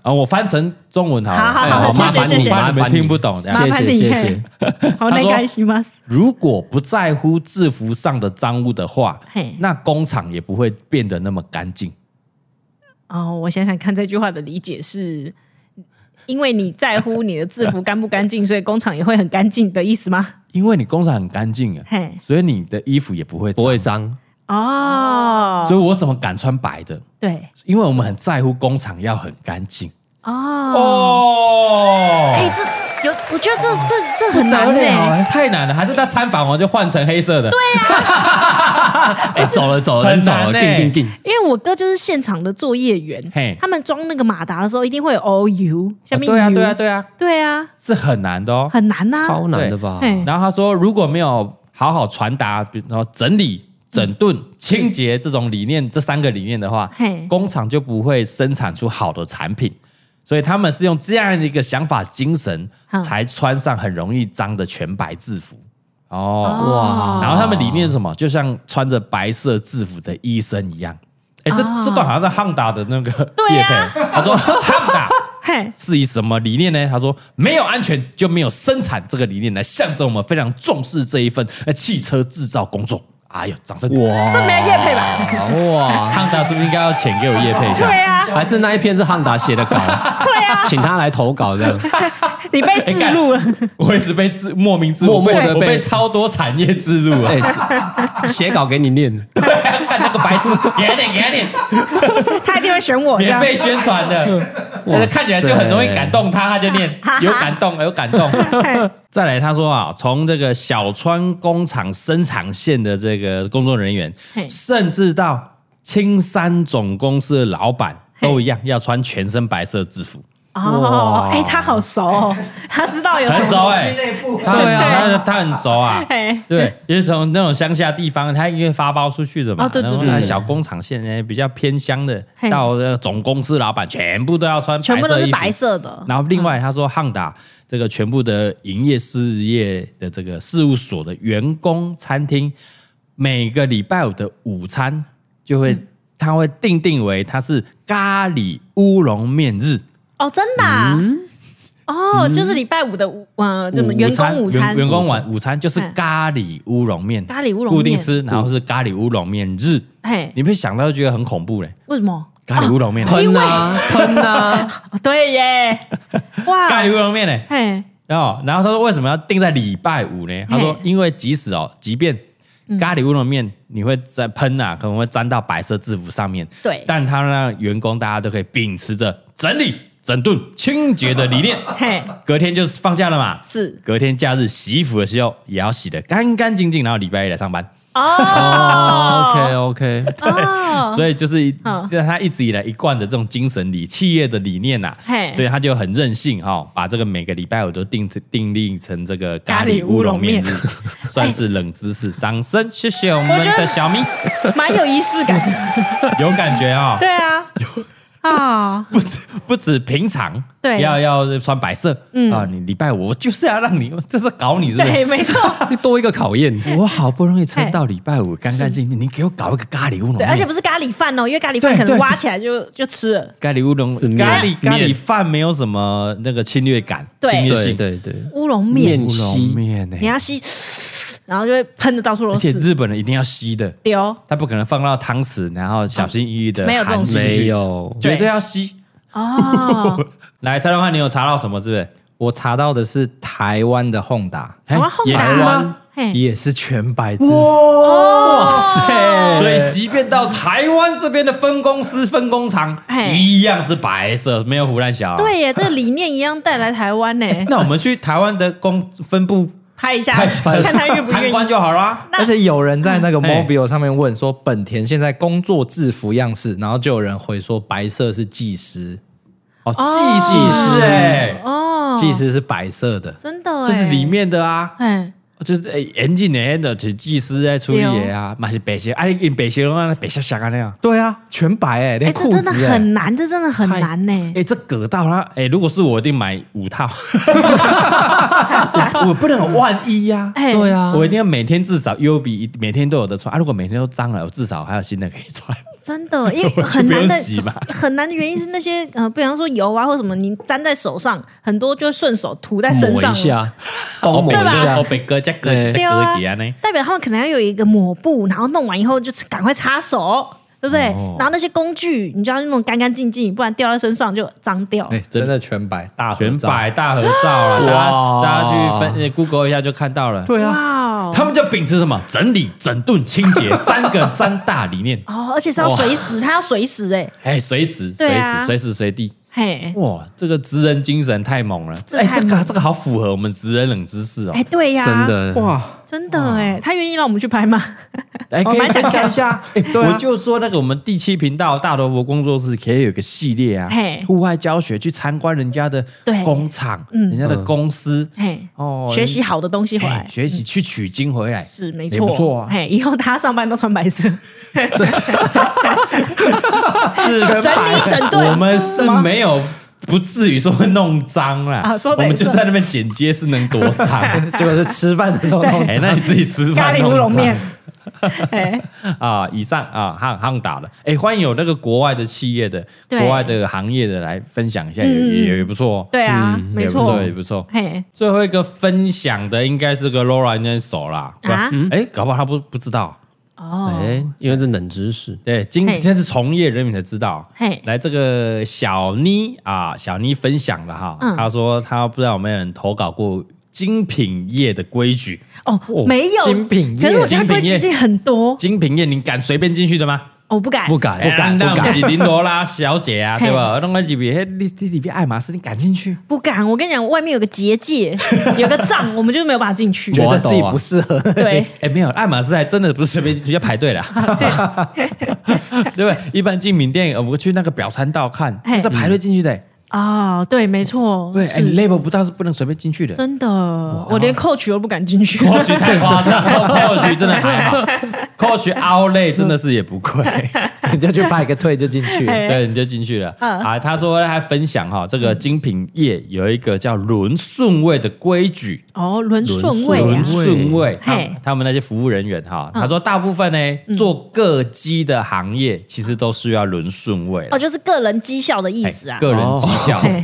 啊，我翻成中文好了，好好好，谢谢谢谢，你们听不懂，谢谢谢谢。好，那开心吗？如果不在乎制服上的脏污的话，那工厂也不会变得那么干净。哦，我想想看，这句话的理解是，因为你在乎你的制服干不干净，所以工厂也会很干净的意思吗？因为你工厂很干净啊，所以你的衣服也不会不会脏哦。所以我怎么敢穿白的？对，因为我们很在乎工厂要很干净。哦哦，哎，这有，我觉得这这这很难嘞，太难了。还是他参访完就换成黑色的？对 呀，哎，走了走了，很走了，定定定。因为我哥就是现场的作业员，他们装那个马达的时候一定会有 O U，下面 U，对啊对啊对啊对啊，是很难的哦，很难呐，超难的吧？然后他说，如果没有好好传达，比如说整理、整顿、清洁这种理念，这三个理念的话，工厂就不会生产出好的产品。所以他们是用这样的一个想法精神，才穿上很容易脏的全白制服哦哇！然后他们理念是什么？就像穿着白色制服的医生一样。哎，这这段好像是汉达的那个业配。他说汉达 是以什么理念呢？他说没有安全就没有生产这个理念来象征我们非常重视这一份汽车制造工作。哎呦，掌声！哇，这没有叶配吧？哇，汉达是不是应该要请给我叶配一下？对啊，还是那一篇是汉达写的稿？对啊，请他来投稿这样。你被植入了，我一直被置莫名置入，默默的被超多产业植入啊！写稿给你念，看那个白痴，给他念，给他念，他一定会选我，免费宣传的，看起来就很容易感动他，他就念，有感动，有感动。再来，他说啊，从这个小川工厂生产线的这个工作人员，甚至到青山总公司的老板，都一样要穿全身白色制服。哦，哎，他好熟哦，他知道有很熟哎，他他他很熟啊，对，也是从那种乡下地方，他因为发包出去的嘛，然后小工厂现在比较偏乡的，到总公司老板全部都要穿，全部都是白色的。然后另外他说，汉达。这个全部的营业事业的这个事务所的员工餐厅，每个礼拜五的午餐就会，嗯、他会定定为他是咖喱乌龙面日哦，真的，啊，嗯、哦，就是礼拜五的午呃，怎么员工午餐，员工晚午餐就是咖喱乌龙面，咖喱乌龙面。固定吃，然后是咖喱乌龙面日，嘿，你会想到就觉得很恐怖嘞？为什么？咖喱乌龙面。喷啊喷啊，对耶，哇，咖喱乌龙面呢？嘿，然后然后他说为什么要定在礼拜五呢？他说因为即使哦，即便咖喱乌龙面你会在喷啊，可能会沾到白色制服上面，对，但他让员工大家都可以秉持着整理、整顿、清洁的理念，嘿，隔天就是放假了嘛，是，隔天假日洗衣服的时候也要洗得干干净净，然后礼拜一来上班。哦，OK OK，对，所以就是现在他一直以来一贯的这种精神理企业的理念呐，所以他就很任性哈，把这个每个礼拜五都定定立成这个咖喱乌龙面。日，算是冷知识。掌声，谢谢我们的小咪，蛮有仪式感的，有感觉啊，对啊。啊，不止不止平常，对，要要穿白色，嗯。啊，你礼拜五我就是要让你，这是搞你是，对，没错，多一个考验。我好不容易撑到礼拜五，干干净净，你给我搞一个咖喱乌龙，对，而且不是咖喱饭哦，因为咖喱饭可能挖起来就就吃了。咖喱乌龙，咖喱咖喱饭没有什么那个侵略感，侵略性，对对。乌龙面，乌龙面，你要吸。然后就会喷的到处都是，而且日本人一定要吸的，丢，他不可能放到汤匙，然后小心翼翼的，没有这种事，没有，绝对要吸。哦，来，蔡东汉，你有查到什么？是不是？我查到的是台湾的 Honda，台湾？也是全白字。哇塞！所以即便到台湾这边的分公司、分工厂，一样是白色，没有胡乱小。对耶，这个理念一样带来台湾呢。那我们去台湾的工分部。拍一下，看他愿不愿意。参观就好了。而且有人在那个 Mobile 上面问说，本田现在工作制服样式，然后就有人回说，白色是技师。哦，技师哎，哦，技师是白色的，真的，就是里面的啊，就是严谨的的，就技师在处理的啊，嘛是白色，哎，白色的话，白色像啊那样。对啊，全白哎，连裤子真的很难，这真的很难呢。哎，这隔到啦，哎，如果是我一定买五套，我不能有万一呀。对啊，我一定要每天至少 U 比每天都有的穿啊。如果每天都脏了，我至少还有新的可以穿。真的，因为很难的，很难的原因是那些呃，比方说油啊或什么，你粘在手上，很多就顺手涂在身上，抹一下，对吧？哦，被割加割加割几啊呢？代表他们可能要有一个抹布，然后弄完以后就赶快擦手，对不对？然后那些工具，你就要弄干干净净，不然掉在身上就脏掉。哎，真的全白大全白大合照啊！大家大家去分 Google 一下就看到了。对啊，他们就秉持什么整理、整顿、清洁三个三大理念 哦，而且是要随时，他要随时哎，哎，随时随时随时随地。嘿，哇，这个职人精神太猛了！哎，这个这个好符合我们职人冷知识哦。哎，对呀，真的。哇，真的哎，他愿意让我们去拍吗？哎，可以。分享一下。哎，我就说那个我们第七频道大头佛工作室可以有个系列啊，户外教学去参观人家的工厂，人家的公司，嘿，哦，学习好的东西回来，学习去取经回来。是没错，不错。啊。嘿，以后他上班都穿白色，是。整理整顿，我们是没有。不至于说会弄脏啦，啊、我们就在那边剪接是能多脏？结果是吃饭的时候弄脏。哎，那你自己吃饭咖喱乌龙面。啊，以上啊，夯夯打了。哎，欢迎有那个国外的企业的、对国外的行业的来分享一下，也也也不错。对啊，没错，也不错。嘿，最后一个分享的应该是个 Laura 那手啦。啊，哎，搞不好他不不知道。哦，哎，因为是冷知识，对，今天是从业人员才知道。嘿，来这个小妮啊，小妮分享了哈，她说她不知道有没有人投稿过精品业的规矩。哦，没有精品业，可是我觉得规矩很多。精品业，你敢随便进去的吗？我不敢，不敢，不敢，不敢。林罗拉小姐啊，对吧？那么几笔，你你里边爱马仕，你敢进去？不敢。我跟你讲，外面有个结界，有个障，我们就没有办法进去。觉得自己不适合。对，哎，没有，爱马仕还真的不是随便进去，要排队的。对不对？一般进名店，我们去那个表参道看，是排队进去的。啊，对，没错，对，你 label 不到是不能随便进去的，真的，我连 Coach 都不敢进去，Coach 太夸张，Coach 真的还好，Coach outlay 真的是也不贵，人家去排个退就进去，对，你就进去了。啊，他说他分享哈，这个精品业有一个叫轮顺位的规矩，哦，轮顺位，轮顺位，他们那些服务人员哈，他说大部分呢做各机的行业其实都需要轮顺位，哦，就是个人绩效的意思啊，个人绩。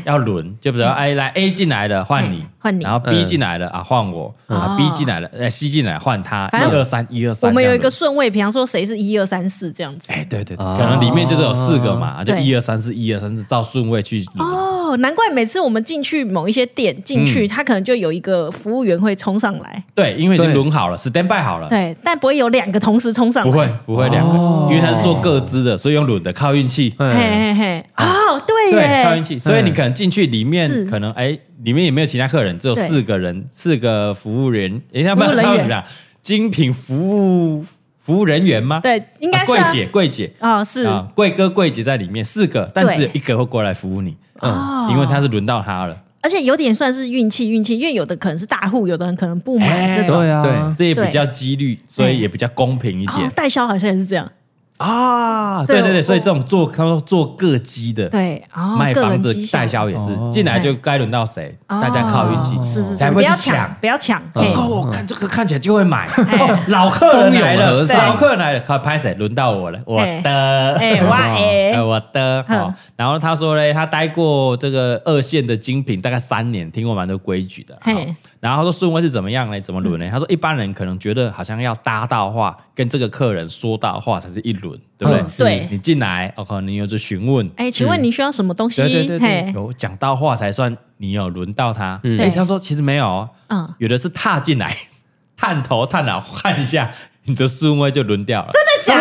要轮，就比如说，哎，来 A 进来了，换你，换你，然后 B 进来了啊，换我啊，B 进来了，哎，C 进来换他，一二三，一二三，我们有一个顺位，比方说谁是一二三四这样子，哎，对对，可能里面就是有四个嘛，就一二三四，一二三四，照顺位去轮。哦，难怪每次我们进去某一些店进去，他可能就有一个服务员会冲上来，对，因为已经轮好了，stand by 好了，对，但不会有两个同时冲上来，不会，不会两个，因为他是做各资的，所以用轮的，靠运气，嘿嘿嘿，哦，对耶，靠运气，所以你可能进去。里面可能哎，里面也没有其他客人，只有四个人，四个服务员。人家不知道怎么样，精品服务服务人员吗？对，应该是柜姐，柜姐。啊，是。啊，柜哥、柜姐在里面四个，但只有一个会过来服务你，嗯，因为他是轮到他了，而且有点算是运气，运气，因为有的可能是大户，有的人可能不买这种，对啊，这也比较几率，所以也比较公平一点。代销好像也是这样。啊，对对对，所以这种做他说做个机的，对，卖房子代销也是进来就该轮到谁，大家靠运气，是是是，不要抢，不要抢。我看这个看起来就会买，老客人来了，老客人来了，快拍谁？轮到我了，我的，哎哇哎，我的。好，然后他说嘞，他待过这个二线的精品大概三年，听过蛮多规矩的。然后他说顺位是怎么样呢？怎么轮呢？他说一般人可能觉得好像要搭到话，跟这个客人说到话才是一轮。对不对？对，你进来，我靠，你有着询问，哎，请问你需要什么东西？对对对对，有讲到话才算你有轮到他。哎，他说其实没有，嗯，有的是踏进来，探头探脑看一下，你的顺位就轮掉了。真的假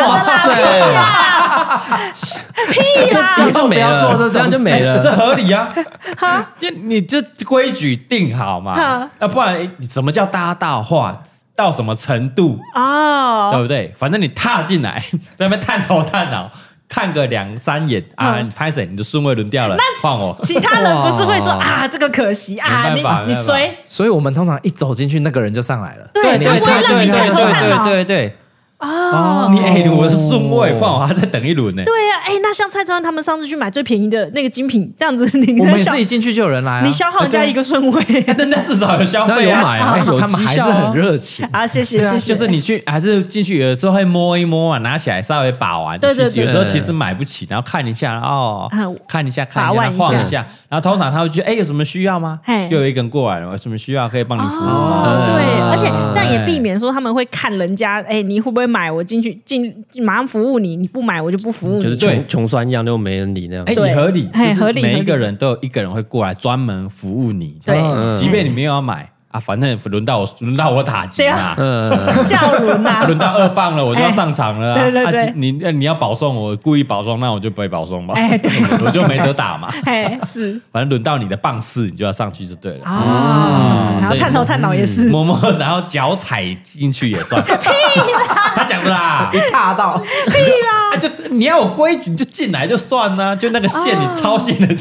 的？啦！屁啦！这样就没了，这样就没了，这合理啊？哈，这你这规矩定好嘛？要不然什么叫搭到话？到什么程度哦，对不对？反正你踏进来，在那边探头探脑，看个两三眼啊，拍谁？你的顺位轮掉了，那换我。其他人不是会说啊，这个可惜啊，你你谁。所以我们通常一走进去，那个人就上来了。对，对对对对对对对。哦，你哎，我的顺位，不然我还在等一轮呢。对呀，哎，那像蔡庄他们上次去买最便宜的那个精品，这样子，你我们自己进去就有人来，你消耗人家一个顺位，那那至少有消费，有 买啊，他们还是很热情啊。谢谢谢谢，就是你去还是进去，有的时候会摸一摸啊，拿起来稍微把玩。对对，有时候其实买不起，然后看一下哦，看一下看一下晃一下，然后通常他会觉得哎，有什么需要吗？就有一个人过来了，有什么需要可以帮你服务吗？对，而且这样也避免说他们会看人家，哎，你会不会？买，我进去进马上服务你，你不买我就不服务你。就是穷穷酸一样，就没人理那样。哎，你合理，合理，每一个人都有一个人会过来专门服务你，对，即便你没有要买。啊，反正轮到我，轮到我打击嘛，叫轮啊，轮到二棒了，我就要上场了。对对对，你你要保送，我故意保送，那我就不会保送吧。哎，对，我就没得打嘛。哎，是，反正轮到你的棒次，你就要上去就对了。啊，然后探头探脑也是，摸摸，然后脚踩进去也算。屁啦，他讲的啦，一踏到，屁啦，就你要有规矩，你就进来就算了，就那个线你超线的，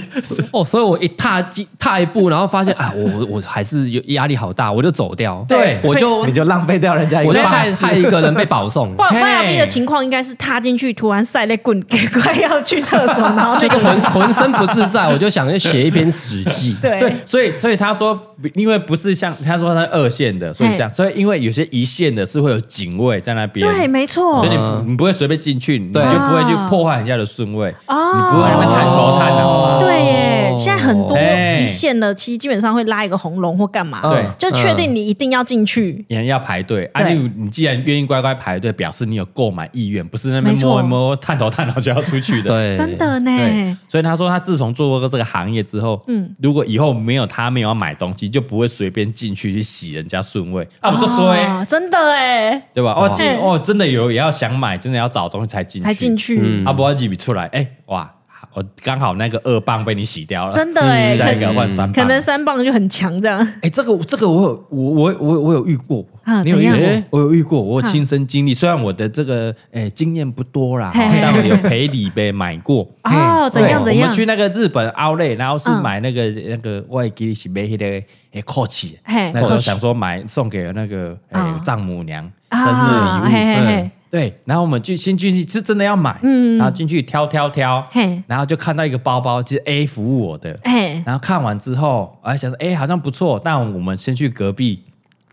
哦，所以我一踏进踏一步，然后发现啊，我我还是有压力。好大，我就走掉。对，我就你就浪费掉人家一个，我就害害一个人被保送。不然万一的情况应该是踏进去，突然赛雷滚，快要去厕所，然后 这个浑浑身不自在，我就想要写一篇史记。对。对，所以所以他说，因为不是像他说他二线的，所以这样，所以因为有些一线的是会有警卫在那边，对，没错，所以你你不会随便进去，你就不会去破坏人家的顺位，哦，你不会那边探头探脑。对耶，现在很多一线的，其实基本上会拉一个红龙或干嘛，对，就确定你。一定要进去，人要排队。啊，你你既然愿意乖乖排队，表示你有购买意愿，不是那边摸一摸、探头探脑就要出去的。对，真的呢。所以他说，他自从做过这个行业之后，嗯，如果以后没有他没有要买东西，就不会随便进去去洗人家顺位啊，我就说，真的哎，对吧？哦，进哦，真的有也要想买，真的要找东西才进去，才进去。啊，不要几笔出来，哎，哇。我刚好那个二棒被你洗掉了，真的哎，下一个换三棒，可能三棒就很强这样。哎，这个这个我有我我我我有遇过，你有遇过？我有遇过，我有亲身经历。虽然我的这个诶经验不多啦，但我有赔礼被买过。哦，怎样怎样？我们去那个日本 Outlet，然后是买那个那个外给是买那个诶 Coach，那时候想说买送给那个诶丈母娘生日礼物。对，然后我们就先进去，是真的要买，嗯，然后进去挑挑挑，嘿，然后就看到一个包包，就是 A 服务我的，嘿，然后看完之后，我还想说，哎，好像不错，但我们先去隔壁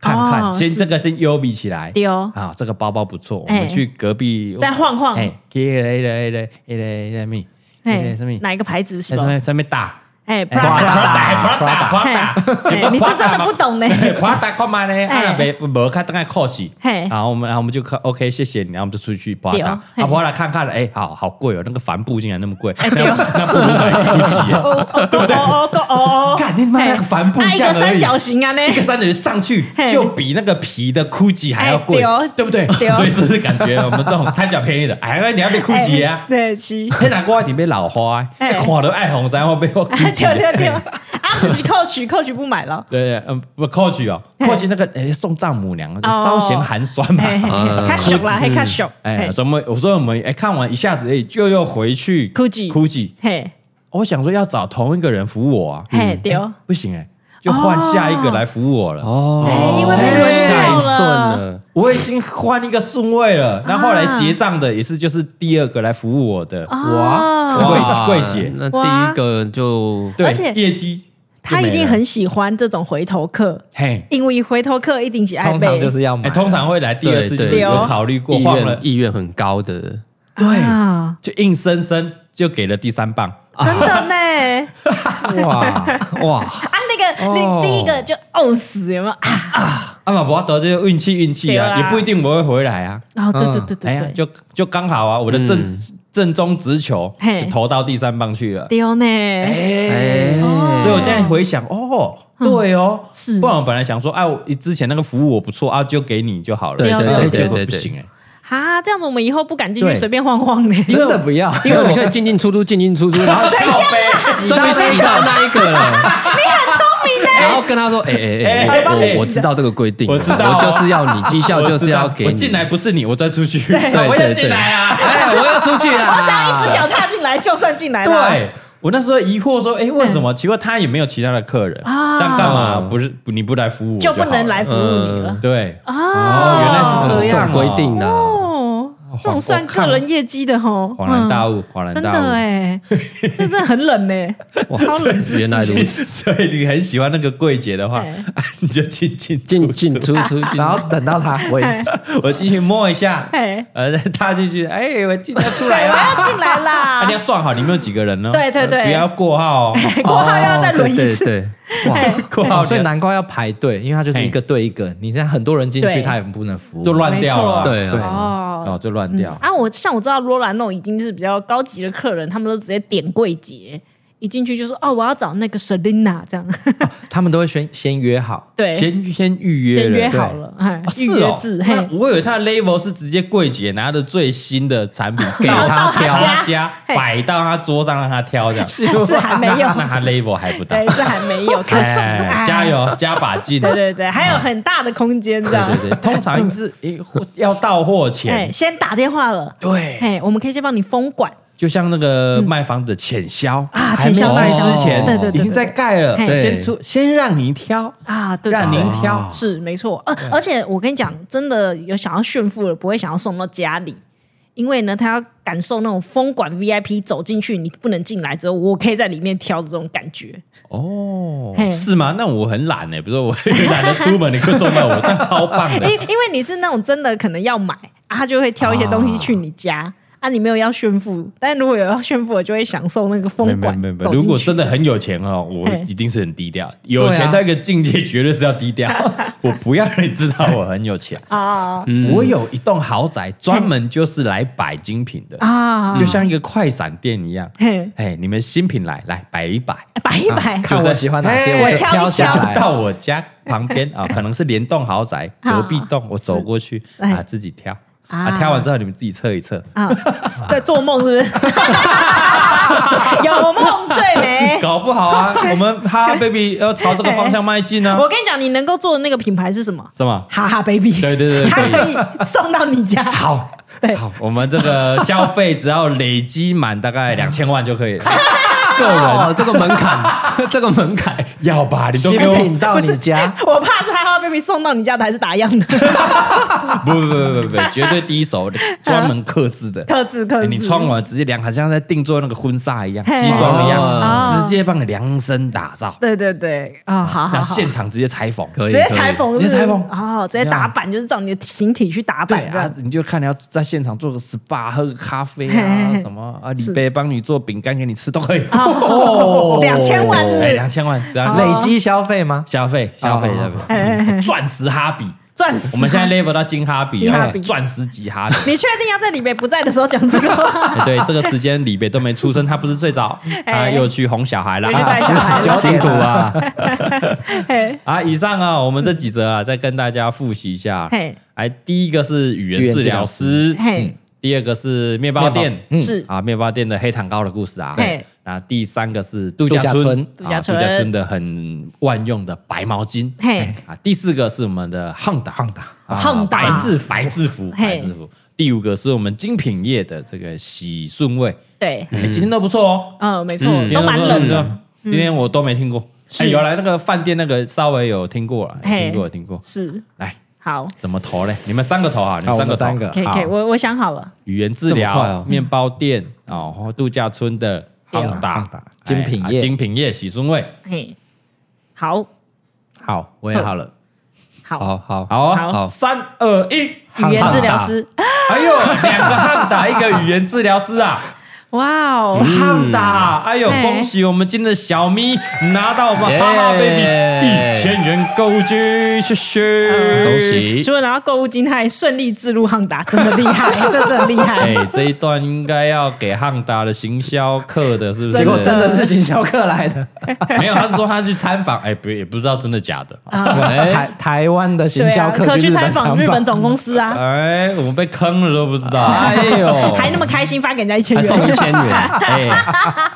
看看，先这个先优比起来，丢啊，这个包包不错，我们去隔壁再晃晃，哎，给来来来来来来咪，哎，什么？哪一个牌子？上面上面打。哎，啪嗒啪嗒啪嗒，你是真的不懂呢。啪嗒干嘛呢？啊，没没看，等下客气。然后我们，然后我们就看，OK，谢谢你，然后我们就出去啪嗒。啊，啪嗒看看了，哎，好好贵哦，那个帆布竟然那么贵，那不如买一级啊，对不对？哦哦哦，看你妈那个帆布这样而已，一个三角形啊，那一个三角形上去就比那个皮的 GUCCI 还要贵，对不对？所以是不是感觉我们这种贪小便宜的，哎，你要被 GUCCI 啊？对，是。嘿，难怪一定被老花，看都爱红，然后被我。跳跳跳！啊，不是 Coach，Coach 不买了。对对，嗯，不 Coach 哦，Coach 那个诶，送丈母娘，稍嫌寒酸嘛。太小了，还太小。哎，什么？我说我们哎，看完一下子哎，就又回去。Coach，Coach。嘿，我想说要找同一个人服务我啊。嘿，对哦，不行哎，就换下一个来服务我了。哦，因为被下一顺了。我已经换一个顺位了，那后来结账的也是就是第二个来服务我的。哇，柜柜姐，那第一个就而且业绩，他一定很喜欢这种回头客。嘿，因为回头客一定是爱通常就是要买，通常会来第二次，就是有考虑过，意愿意愿很高的，对，就硬生生就给了第三棒。真的呢，哇。哇。啊！那个你第一个就饿死有没有？啊？啊嘛，不要得这个运气运气啊，也不一定我会回来啊。然后对对对对，就就刚好啊，我的正正中直球投到第三棒去了。丢呢，哎，所以我现在回想，哦，对哦，是，不然我本来想说，哎，我之前那个服务我不错啊，就给你就好了。对对对对对，不行哎。啊，这样子我们以后不敢进去随便晃晃呢。真的不要，因为你可以进进出出，进进出出，然后怎样洗到洗到那一个了。然后跟他说，哎哎哎，我我知道这个规定，我知道，我就是要你绩效就是要给你。我进来不是你，我再出去。对，我要进来啊！哎，我要出去啊！我只要一只脚踏进来，就算进来了。对。我那时候疑惑说，哎，为什么？奇怪，他也没有其他的客人，啊但干嘛不是你不来服务就不能来服务你了？对，哦，原来是这样规定的。这种算个人业绩的吼，恍然大悟，恍然大悟，真的哎，这真的很冷呢，好冷，原来如此，所以你很喜欢那个柜姐的话，你就进进进进出出，然后等到他为止，我进去摸一下，呃，他进去，哎，我进他出来了，我要进来啦，你要算好里面有几个人呢？对对对，不要过号哦，过号要再轮一次，对，哇，过号，所以难怪要排队，因为他就是一个对一个，你现在很多人进去，他也不能服务，就乱掉了，对。哦。掉了，哦，就乱掉。啊，我像我知道罗兰那种已经是比较高级的客人，他们都直接点柜姐。一进去就说哦，我要找那个 Selina 这样，他们都会先先约好，对，先先预约，先约好了，哎预约制。我以为他的 level 是直接柜姐拿着最新的产品 给他挑，他家摆到他桌上让他挑这样，是是还没有，那他 level 还不到，对，是还没有，可惜，加油，加把劲，对对对，还有很大的空间这样，对对，通常是要到货前，先打电话了，对，哎，我们可以先帮你封管。就像那个卖房子的潜销啊，潜销在之前，对对，已经在盖了，先出，先让您挑啊，对，让您挑。是没错。而而且我跟你讲，真的有想要炫富的，不会想要送到家里，因为呢，他要感受那种风管 VIP 走进去，你不能进来之后，我可以在里面挑的这种感觉。哦，是吗？那我很懒哎，比如说我懒得出门，你会送到我，那超棒的。因因为你是那种真的可能要买啊，他就会挑一些东西去你家。啊，你没有要炫富，但如果有要炫富，我就会享受那个风管。没有没没，如果真的很有钱哦，我一定是很低调。有钱到一个境界，绝对是要低调。我不要让你知道我很有钱 啊！我有一栋豪宅，专门就是来摆精品的啊，就像一个快闪店一样。哎，你们新品来来摆一摆，摆一摆，看我喜欢哪些，我挑下来。到我家旁边啊，可能是联栋豪宅 隔壁栋，我走过去啊，自己挑。啊！挑完之后你们自己测一测啊！在做梦是不是？有梦最美。搞不好啊，我们哈哈 baby 要朝这个方向迈进呢。我跟你讲，你能够做的那个品牌是什么？什么？哈哈 baby。对对对，它可以送到你家。好，好，我们这个消费只要累积满大概两千万就可以了。个人这个门槛，这个门槛要吧？你都给我到你家，我怕是哈哈 baby 送到你家的还是打样的？不不不不不，绝对第一手，专门克制的，克制客制。你穿完直接量，好像在定做那个婚纱一样，西装一样，直接帮你量身打造。对对对，啊好，那现场直接裁缝，可以直接裁缝，直接裁缝，哦，直接打板，就是照你的形体去打板。对啊，你就看你要在现场做个 SPA，喝个咖啡啊，什么啊，李贝帮你做饼干给你吃都可以。哦，两千万是不是？两千万只要累积消费吗？消费消费消费，钻石哈比，钻石。我们现在 level 到金哈比，金哈比，钻石级哈比。你确定要在李北不在的时候讲这个话？对，这个时间李北都没出生，他不是最早，他又去哄小孩了，辛苦啊！啊，以上啊，我们这几则啊，再跟大家复习一下。来，第一个是语言治疗师。第二个是面包店，是啊，面包店的黑糖糕的故事啊。对，那第三个是度假村，度假村，度假村。的很万用的白毛巾。嘿，啊，第四个是我们的汉达，汉达，汉达白制白制服，白制服。第五个是我们精品业的这个喜顺味。对，今天都不错哦。嗯，没错，都蛮冷的。今天我都没听过，哎，原来那个饭店那个稍微有听过了，听过听过。是，来。好，怎么投嘞？你们三个投啊，你们三个三个，可以可以，我我想好了。语言治疗、面包店哦，度假村的汉达精品业、精品业喜顺味。嘿，好，好，我也好了。好，好，好，好，三二一，语言治疗师。哎呦，两个汉达，一个语言治疗师啊。哇哦，是汉达！哎呦，恭喜我们今天的小咪拿到我们哈哈 baby 一千元购物金，谢谢，恭喜！除了拿到购物金，他还顺利置入汉达，真的厉害，真的厉害！哎，这一段应该要给汉达的行销课的，是不是？结果真的是行销课来的，没有，他是说他去参访，哎，不也不知道真的假的。台台湾的行销课可去参访日本总公司啊！哎，我们被坑了都不知道，哎呦，还那么开心发给人家一千元。千元，哎，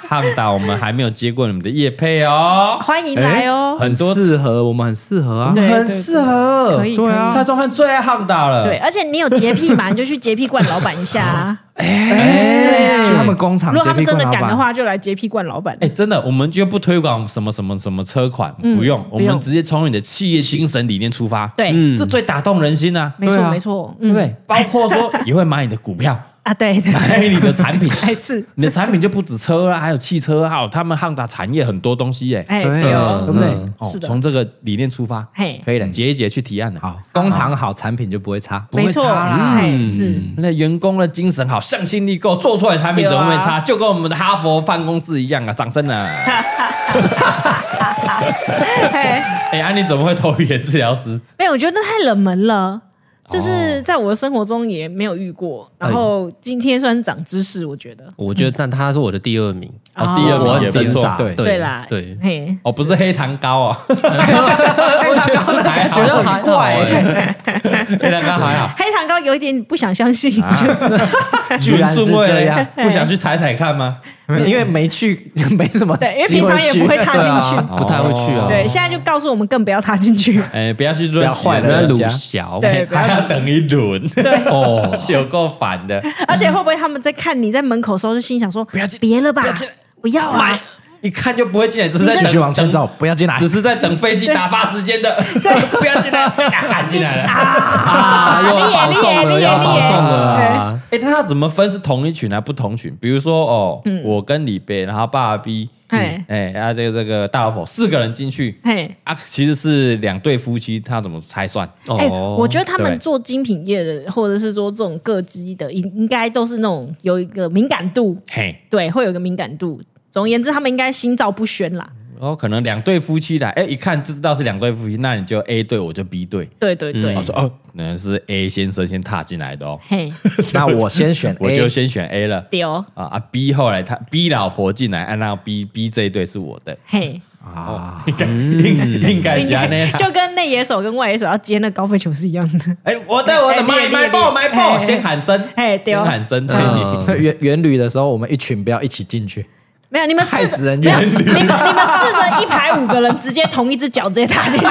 汉达，我们还没有接过你们的叶配哦，欢迎来哦，很多适合，我们很适合啊，很适合，可以，对啊，蔡宗翰最爱汉达了，对，而且你有洁癖嘛，你就去洁癖罐老板一下。啊，哎，去他们工厂，如果他们真的敢的话，就来洁癖罐老板，哎，真的，我们就不推广什么什么什么车款，不用，我们直接从你的企业精神理念出发，对，这最打动人心啊，没错没错，对不对？包括说 也会买你的股票。啊，对对，买你的产品，还 是。你的产品就不止车啦，还有汽车，还有他们汉达产业很多东西耶，哎，对哦，对不对？哦，从这个理念出发，嘿，可以了，解一解去提案了，好，工厂好，产品就不会差，不会差啦，是，那员工的精神好，向心力够，做出来产品怎么会差？就跟我们的哈佛办公室一样啊，掌声啊！哎，安妮怎么会投语言治疗师？没有，我觉得太冷门了。就是在我的生活中也没有遇过，然后今天算是长知识，我觉得。我觉得，但他是我的第二名，哦，第二名也不错，对。对啦，对，嘿，哦，不是黑糖糕啊，黑糖糕还觉得很怪，黑糖糕还好，黑糖糕有一点不想相信，就是。居然是这样，不想去踩踩看吗？因为没去，没什么对，因为平常也不会踏进去，不太会去啊。对，现在就告诉我们更不要踏进去，哎，不要去乱坏了鲁小，对，还要等一轮，对，哦，有够烦的。而且会不会他们在看你在门口的时候就心想说，不要进，别了吧，不要啊。一看就不会进来，只是在继续往前走，不要进来，只是在等飞机打发时间的，不要进来，赶进来了 啊！又要保送了，又要保送了。哎，他要怎么分是同一群还是不同群？比如说哦，我跟李贝，然后爸 B，哎哎，然后这个这个大老婆四个人进去，哎啊，其实是两对夫妻，他怎么才算？哦，我觉得他们做精品业的，或者是说这种各机的，应应该都是那种有一个敏感度，嘿，对，会有一个敏感度。总而言之，他们应该心照不宣啦。哦，可能两对夫妻来，哎，一看就知道是两对夫妻，那你就 A 队，我就 B 队。对对对，我说哦，可能是 A 先生先踏进来的哦。嘿，那我先选 A，我就先选 A 了。对哦。啊啊，B 后来他 B 老婆进来，按照 B B 这一队是我的。嘿啊，应该应该是那样，就跟内野手跟外野手要接那高飞球是一样的。哎，我的我的买买爆买爆，先喊声，哎，先喊声。所以远远旅的时候，我们一群不要一起进去。没有，你们试着，没有，你们 你们试着一排五个人直接同一只脚直接踏进去，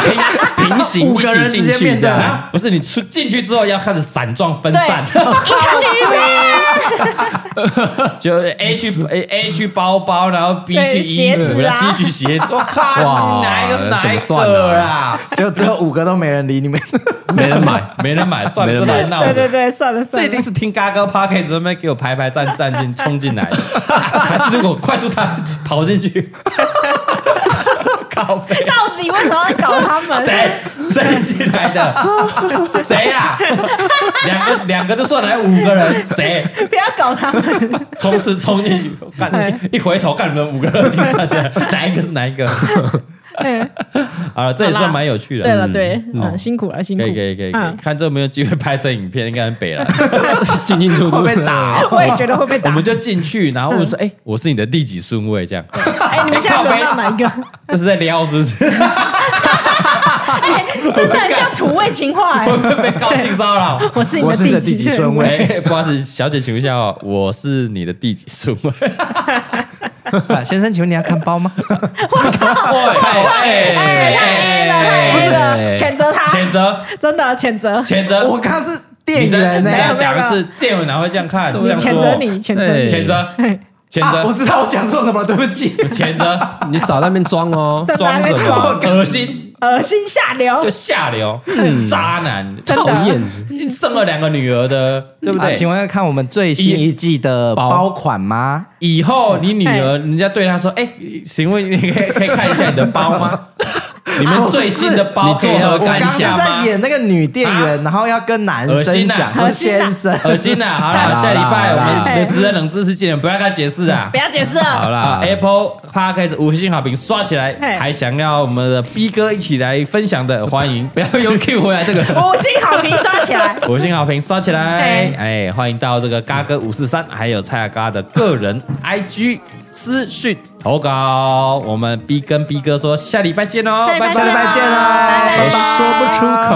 平行五个人进去这样，不是你出进去之后要开始散状分散，一踏进去，就 A 去 A A 去包包，然后 B 去衣服，C 去鞋子，我靠，哪一个是哪一个啊？就最后五个都没人理你们，没人买，没人买，算了，这么闹，对对对，算了算了，这一定是听嘎哥 Podcast 这边给我排排站站进冲进来的，还是如果快速。他跑进去，到底为什么要搞他们？谁谁进来的？谁啊？两个两个就算来五个人，谁？不要搞他们！冲刺冲进去，干一回头，干你们五个人进来的，哪一个是哪一个？啊，这也算蛮有趣的。对了，对，嗯，辛苦了，辛苦。可以，可以，可以，看这有没有机会拍成影片，应该很北了。进进出出会被打，我也觉得会被打。我们就进去，然后我说：“哎，我是你的第几顺位？”这样。哎，你们现在轮到哪一个？这是在撩，是不是？哎，真的很像土味情话。会不会被高性骚扰？我是你的第几顺位？不好意思，小姐，请问一下哦，我是你的第几顺位？先生，请问你要看包吗？我靠！哎哎哎！不是，谴责他，谴责，真的谴责，谴责。我刚是店员呢，这样讲的是店员哪会这样看？谴责你，谴责，谴责，谴责。我知道我讲错什么，对不起，谴责。你少在那边装哦，装什么？恶心。恶心下流，就下流，渣男，讨厌，生了两个女儿的，对不对？请问要看我们最新一季的包款吗？以后你女儿，人家对她说：“哎，请问你可以可以看一下你的包吗？” 你们最新的包作何感想吗？在演那个女店员，然后要跟男生讲说先生，恶心呐！好了，下礼拜我们的职人冷知识见，不要跟他解释啊！不要解释啊！好了，Apple Podcast 五星好评刷起来，还想要我们的 B 哥一起来分享的，欢迎 不要用 Q 回来这个 五星好评刷起来，五星好评刷起来！哎，欢迎到这个嘎哥五四三，还有蔡阿嘎的个人 IG。私讯投稿，我们 B 跟 B 哥说下礼拜见哦，拜拜，下礼拜见哦，拜拜，说不出口。